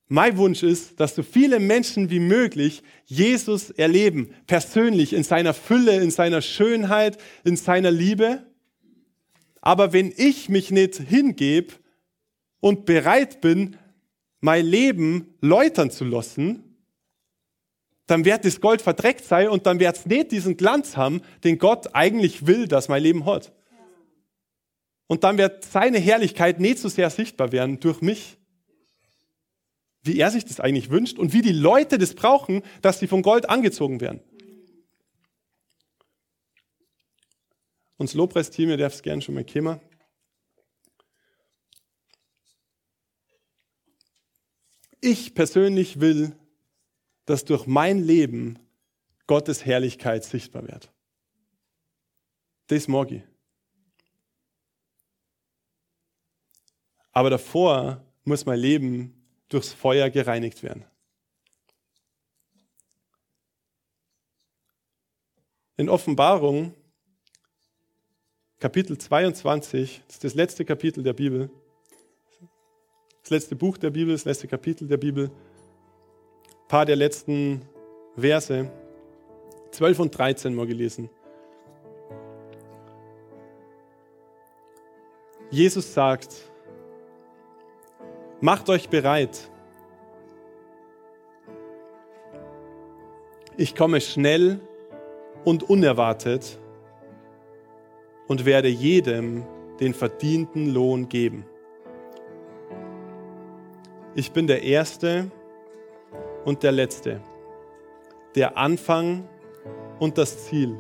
Mein Wunsch ist, dass so viele Menschen wie möglich Jesus erleben, persönlich, in seiner Fülle, in seiner Schönheit, in seiner Liebe. Aber wenn ich mich nicht hingebe und bereit bin, mein Leben läutern zu lassen, dann wird das Gold verdreckt sein und dann wird es nicht diesen Glanz haben, den Gott eigentlich will, dass mein Leben hat. Und dann wird seine Herrlichkeit nicht so sehr sichtbar werden durch mich, wie er sich das eigentlich wünscht und wie die Leute das brauchen, dass sie von Gold angezogen werden. Uns Lobpreisteam, ihr dürft es gerne schon mal kommen. Ich persönlich will, dass durch mein Leben Gottes Herrlichkeit sichtbar wird. Das ich. Aber davor muss mein Leben durchs Feuer gereinigt werden. In Offenbarung, Kapitel 22, das ist das letzte Kapitel der Bibel, das letzte Buch der Bibel, das letzte Kapitel der Bibel, ein paar der letzten Verse, 12 und 13 mal gelesen. Jesus sagt, Macht euch bereit. Ich komme schnell und unerwartet und werde jedem den verdienten Lohn geben. Ich bin der Erste und der Letzte, der Anfang und das Ziel,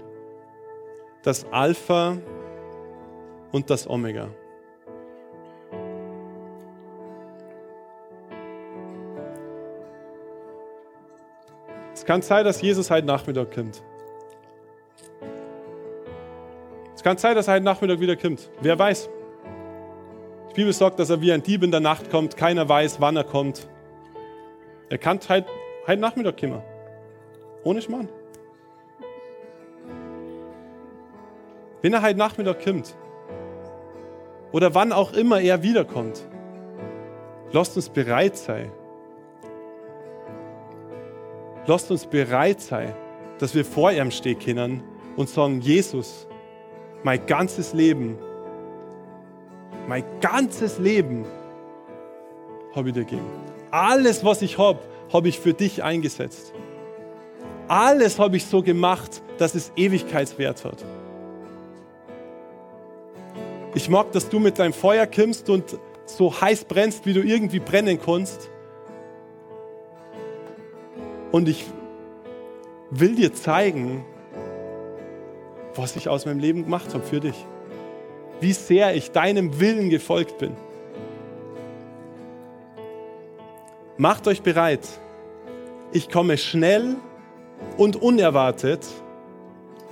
das Alpha und das Omega. Kann sein, dass Jesus heute Nachmittag kommt. Es kann sein, dass er heute Nachmittag wieder kommt. Wer weiß. Die Bibel sagt, dass er wie ein Dieb in der Nacht kommt. Keiner weiß, wann er kommt. Er kann heute, heute Nachmittag kommen. Ohne Schmarrn. Wenn er heute Nachmittag kommt, oder wann auch immer er wiederkommt, lasst uns bereit sein, Lasst uns bereit sein, dass wir vor ihm stehen können und sagen, Jesus, mein ganzes Leben, mein ganzes Leben habe ich dir gegeben. Alles, was ich habe, habe ich für dich eingesetzt. alles habe ich so gemacht, dass es Ewigkeitswert hat. Ich mag, dass du mit deinem Feuer kimmst und so heiß brennst, wie du irgendwie brennen kannst. Und ich will dir zeigen, was ich aus meinem Leben gemacht habe für dich. Wie sehr ich deinem Willen gefolgt bin. Macht euch bereit. Ich komme schnell und unerwartet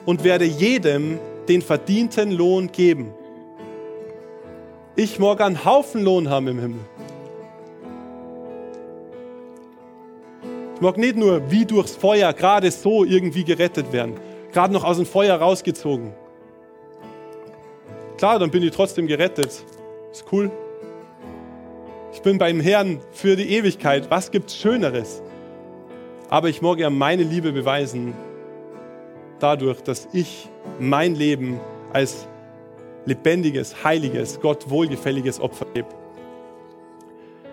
und werde jedem den verdienten Lohn geben. Ich mag einen Haufen Lohn haben im Himmel. Mag nicht nur wie durchs Feuer gerade so irgendwie gerettet werden, gerade noch aus dem Feuer rausgezogen. Klar, dann bin ich trotzdem gerettet. Ist cool. Ich bin beim Herrn für die Ewigkeit. Was gibt's Schöneres? Aber ich mag ja meine Liebe beweisen dadurch, dass ich mein Leben als lebendiges, heiliges, Gott wohlgefälliges Opfer gebe.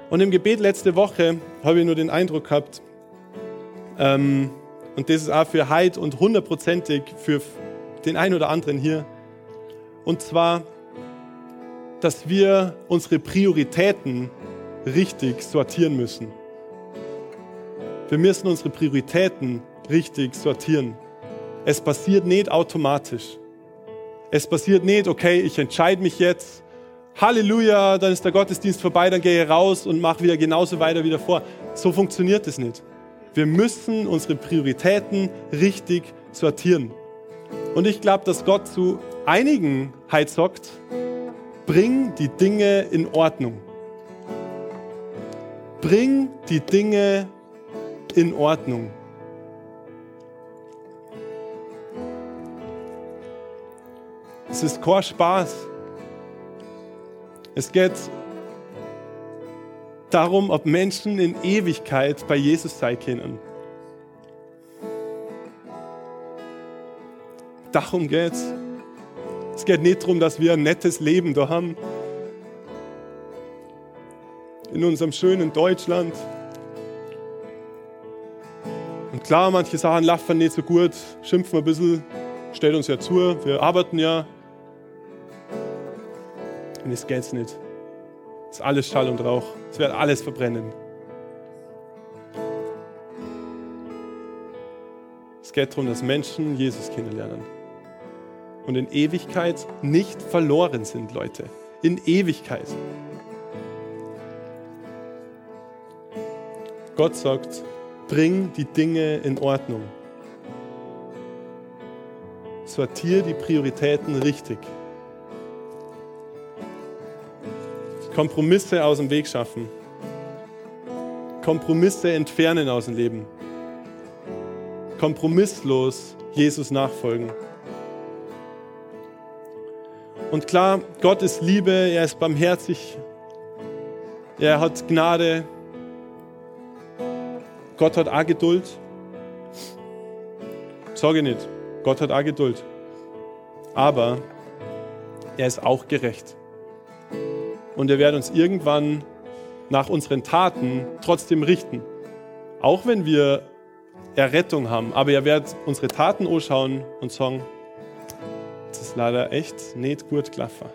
Und im Gebet letzte Woche habe ich nur den Eindruck gehabt, ähm, und das ist auch für Heid und hundertprozentig für den einen oder anderen hier, und zwar, dass wir unsere Prioritäten richtig sortieren müssen. Wir müssen unsere Prioritäten richtig sortieren. Es passiert nicht automatisch. Es passiert nicht, okay, ich entscheide mich jetzt, Halleluja, dann ist der Gottesdienst vorbei, dann gehe ich raus und mache wieder genauso weiter wie davor. So funktioniert es nicht. Wir müssen unsere Prioritäten richtig sortieren. Und ich glaube, dass Gott zu einigen sagt, bring die Dinge in Ordnung. Bring die Dinge in Ordnung. Es ist kein Spaß. Es geht darum, ob Menschen in Ewigkeit bei Jesus sein können. Darum geht's. Es geht nicht darum, dass wir ein nettes Leben da haben. In unserem schönen Deutschland. Und klar, manche Sachen laufen nicht so gut, schimpfen ein bisschen, stellt uns ja zu, wir arbeiten ja. Und es geht's nicht. Es ist alles Schall und Rauch. Es wird alles verbrennen. Es geht darum, dass Menschen Jesus kennenlernen und in Ewigkeit nicht verloren sind, Leute. In Ewigkeit. Gott sagt, bring die Dinge in Ordnung. Sortier die Prioritäten richtig. Kompromisse aus dem Weg schaffen. Kompromisse entfernen aus dem Leben. Kompromisslos Jesus nachfolgen. Und klar, Gott ist Liebe, er ist barmherzig, er hat Gnade, Gott hat auch Geduld. Sorge nicht, Gott hat auch Geduld. Aber er ist auch gerecht. Und er wird uns irgendwann nach unseren Taten trotzdem richten. Auch wenn wir Errettung haben. Aber er wird unsere Taten anschauen und sagen, ist leider echt nicht gut gelaufen.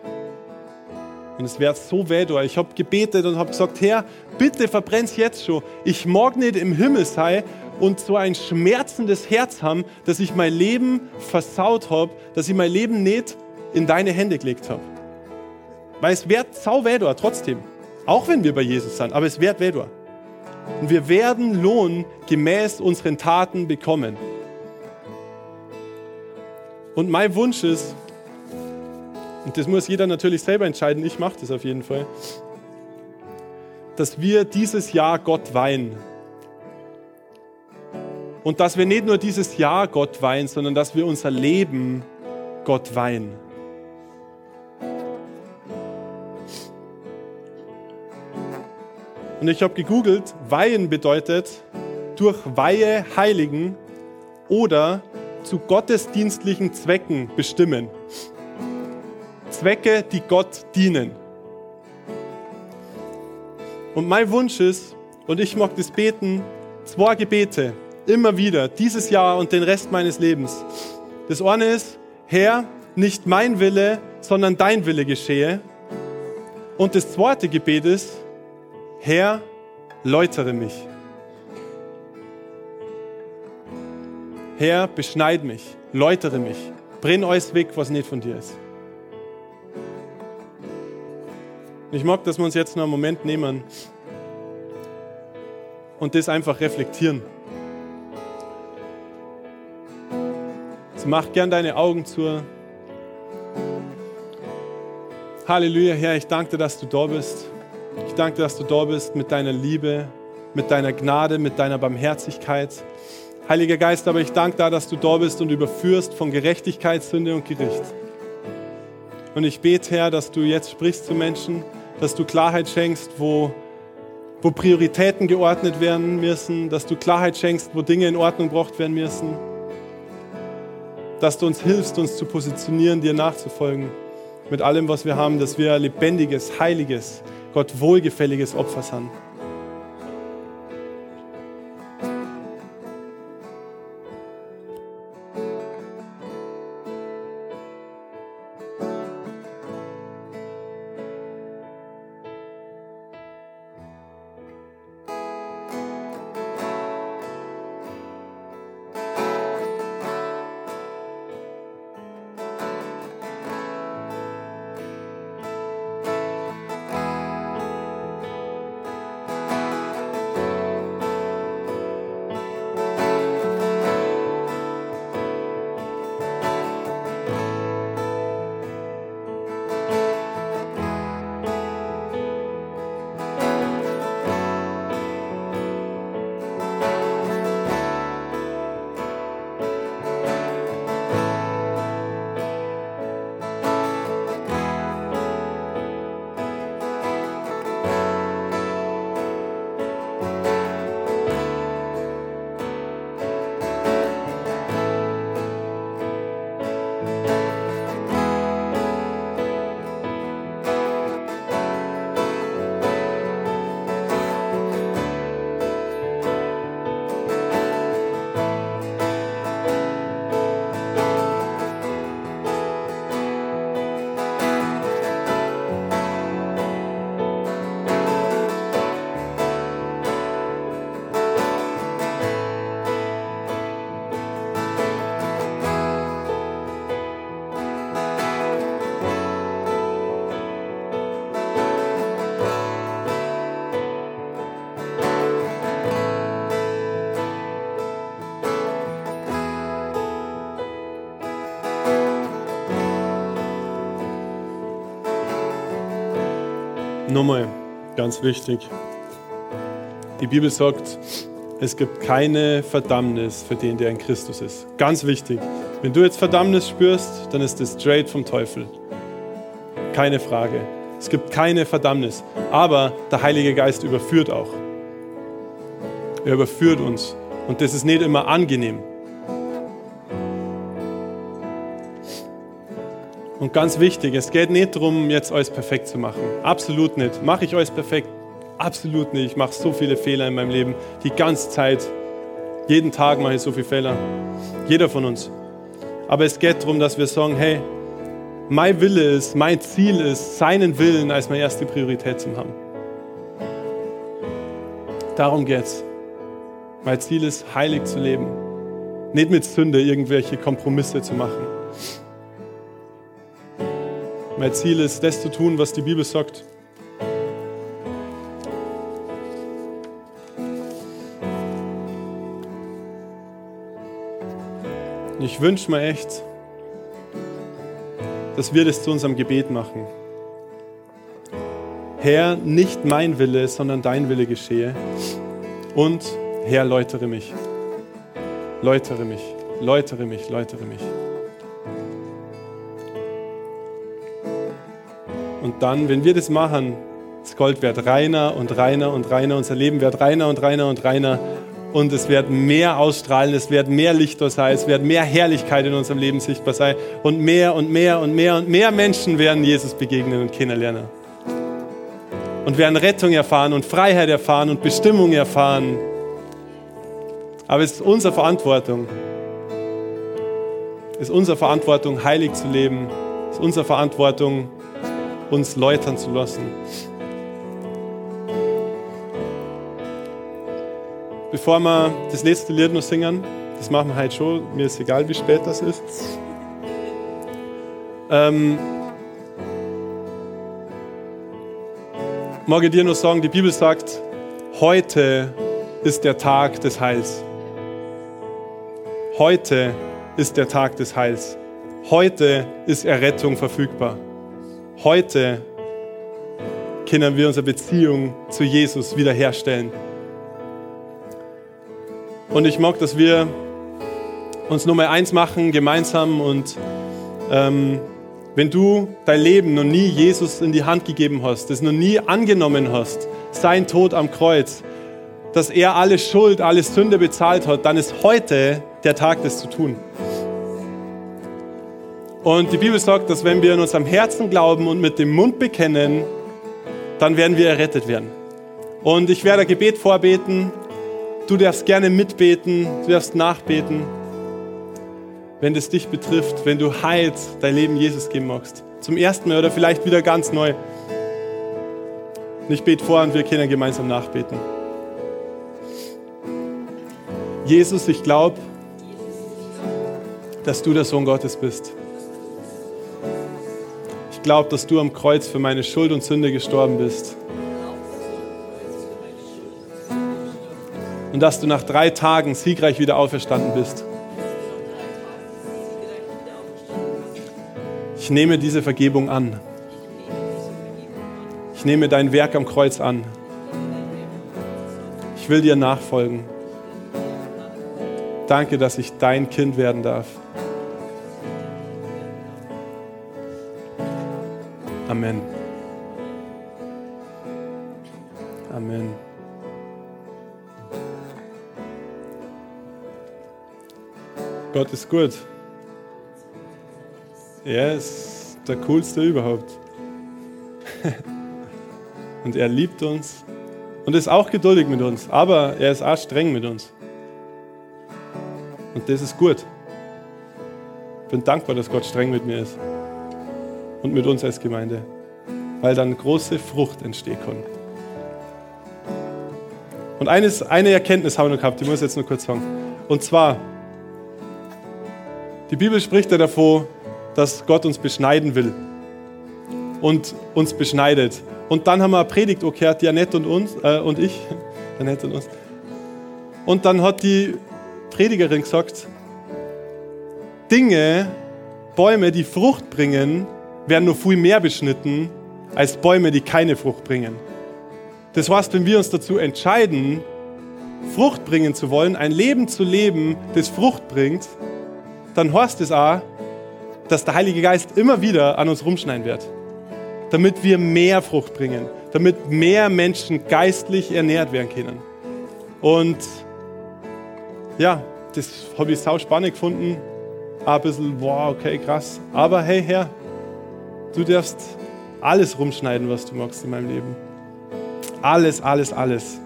Und es wird so weh da. Ich habe gebetet und habe gesagt, Herr, bitte verbrenn's jetzt schon. Ich mag nicht im Himmel sein und so ein schmerzendes Herz haben, dass ich mein Leben versaut habe, dass ich mein Leben nicht in deine Hände gelegt habe. Weil es wird sau da, trotzdem. Auch wenn wir bei Jesus sind, aber es wird da. Und wir werden Lohn gemäß unseren Taten bekommen. Und mein Wunsch ist, und das muss jeder natürlich selber entscheiden, ich mache das auf jeden Fall, dass wir dieses Jahr Gott weihen. Und dass wir nicht nur dieses Jahr Gott weihen, sondern dass wir unser Leben Gott weihen. Und ich habe gegoogelt, weihen bedeutet durch Weihe heiligen oder zu gottesdienstlichen Zwecken bestimmen. Zwecke, die Gott dienen. Und mein Wunsch ist, und ich mag das beten, zwei Gebete. immer wieder, dieses Jahr und den Rest meines Lebens. Das eine ist, Herr, nicht mein Wille, sondern dein Wille geschehe. Und das zweite Gebet ist, Herr, läutere mich. Herr, beschneid mich, läutere mich, bring alles weg, was nicht von dir ist. Ich mag, dass wir uns jetzt noch einen Moment nehmen und das einfach reflektieren. Jetzt mach gern deine Augen zu. Halleluja, Herr, ich danke dir, dass du da bist. Danke dass du da bist mit deiner Liebe, mit deiner Gnade, mit deiner Barmherzigkeit. Heiliger Geist, aber ich danke dir, dass du da bist und überführst von Gerechtigkeit, Sünde und Gericht. Und ich bete, Herr, dass du jetzt sprichst zu Menschen, dass du Klarheit schenkst, wo, wo Prioritäten geordnet werden müssen, dass du Klarheit schenkst, wo Dinge in Ordnung gebracht werden müssen, dass du uns hilfst, uns zu positionieren, dir nachzufolgen, mit allem, was wir haben, dass wir lebendiges, heiliges, Gott wohlgefälliges Opfer sind. Nochmal, ganz wichtig. Die Bibel sagt, es gibt keine Verdammnis für den, der in Christus ist. Ganz wichtig. Wenn du jetzt Verdammnis spürst, dann ist das straight vom Teufel. Keine Frage. Es gibt keine Verdammnis. Aber der Heilige Geist überführt auch. Er überführt uns. Und das ist nicht immer angenehm. Und ganz wichtig, es geht nicht darum, jetzt alles perfekt zu machen. Absolut nicht. Mache ich alles perfekt? Absolut nicht. Ich mache so viele Fehler in meinem Leben. Die ganze Zeit. Jeden Tag mache ich so viele Fehler. Jeder von uns. Aber es geht darum, dass wir sagen, hey, mein Wille ist, mein Ziel ist, seinen Willen als meine erste Priorität zu haben. Darum geht's. Mein Ziel ist, heilig zu leben. Nicht mit Sünde irgendwelche Kompromisse zu machen. Mein Ziel ist, das zu tun, was die Bibel sagt. Und ich wünsche mir echt, dass wir das zu unserem Gebet machen. Herr, nicht mein Wille, sondern dein Wille geschehe. Und Herr, läutere mich. Läutere mich, läutere mich, läutere mich. Dann, wenn wir das machen, das Gold wird reiner und reiner und reiner, unser Leben wird reiner und reiner und reiner und es wird mehr ausstrahlen, es wird mehr Licht sein, es wird mehr Herrlichkeit in unserem Leben sichtbar sein und mehr und mehr und mehr und mehr Menschen werden Jesus begegnen und kennenlernen. Und werden Rettung erfahren und Freiheit erfahren und Bestimmung erfahren. Aber es ist unsere Verantwortung. Es ist unsere Verantwortung, heilig zu leben. Es ist unsere Verantwortung, uns läutern zu lassen. Bevor wir das letzte Lied noch singen, das machen wir heute schon, mir ist egal, wie spät das ist. Ähm, mag ich dir nur sagen, die Bibel sagt, heute ist der Tag des Heils. Heute ist der Tag des Heils. Heute ist Errettung verfügbar. Heute können wir unsere Beziehung zu Jesus wiederherstellen. Und ich mag, dass wir uns Nummer eins machen, gemeinsam. Und ähm, wenn du dein Leben noch nie Jesus in die Hand gegeben hast, das noch nie angenommen hast, sein Tod am Kreuz, dass er alle Schuld, alle Sünde bezahlt hat, dann ist heute der Tag, das zu tun. Und die Bibel sagt, dass wenn wir in unserem Herzen glauben und mit dem Mund bekennen, dann werden wir errettet werden. Und ich werde ein Gebet vorbeten. Du darfst gerne mitbeten, du darfst nachbeten, wenn das dich betrifft, wenn du Heil dein Leben Jesus geben magst. Zum ersten Mal oder vielleicht wieder ganz neu. Und ich bete vor und wir können gemeinsam nachbeten. Jesus, ich glaube, dass du der Sohn Gottes bist glaube, dass du am Kreuz für meine Schuld und Sünde gestorben bist. Und dass du nach drei Tagen siegreich wieder auferstanden bist. Ich nehme diese Vergebung an. Ich nehme dein Werk am Kreuz an. Ich will dir nachfolgen. Danke, dass ich dein Kind werden darf. Amen. Amen. Gott ist gut. Er ist der coolste überhaupt. Und er liebt uns und ist auch geduldig mit uns, aber er ist auch streng mit uns. Und das ist gut. Ich bin dankbar, dass Gott streng mit mir ist und mit uns als Gemeinde, weil dann große Frucht entstehen kann. Und eines, eine Erkenntnis haben wir noch gehabt, die muss ich jetzt nur kurz sagen. Und zwar, die Bibel spricht ja davon, dass Gott uns beschneiden will und uns beschneidet. Und dann haben wir eine Predigt gehört, die Annette und, uns, äh, und ich, Annette und uns. Und dann hat die Predigerin gesagt, Dinge, Bäume, die Frucht bringen, werden nur viel mehr beschnitten als Bäume, die keine Frucht bringen. Das heißt, wenn wir uns dazu entscheiden, Frucht bringen zu wollen, ein Leben zu leben, das Frucht bringt, dann heißt es auch, dass der Heilige Geist immer wieder an uns rumschneiden wird, damit wir mehr Frucht bringen, damit mehr Menschen geistlich ernährt werden können. Und ja, das habe ich sau spannend gefunden. Ein bisschen, wow, okay, krass. Aber hey, Herr, Du darfst alles rumschneiden, was du magst in meinem Leben. Alles, alles, alles.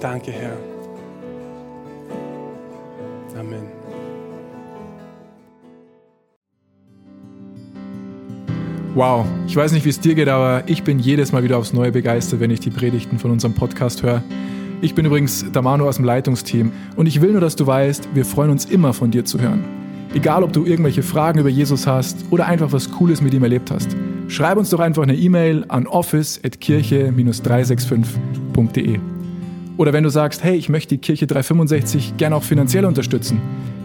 Danke, Herr. Amen. Wow, ich weiß nicht, wie es dir geht, aber ich bin jedes Mal wieder aufs Neue begeistert, wenn ich die Predigten von unserem Podcast höre. Ich bin übrigens der Manu aus dem Leitungsteam und ich will nur, dass du weißt, wir freuen uns immer von dir zu hören. Egal, ob du irgendwelche Fragen über Jesus hast oder einfach was Cooles mit ihm erlebt hast. Schreib uns doch einfach eine E-Mail an office.kirche-365.de. Oder wenn du sagst, hey, ich möchte die Kirche 365 gerne auch finanziell unterstützen,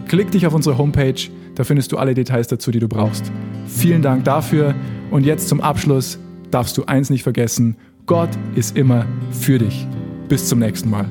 klick dich auf unsere Homepage, da findest du alle Details dazu, die du brauchst. Vielen Dank dafür und jetzt zum Abschluss darfst du eins nicht vergessen, Gott ist immer für dich. Bis zum nächsten Mal.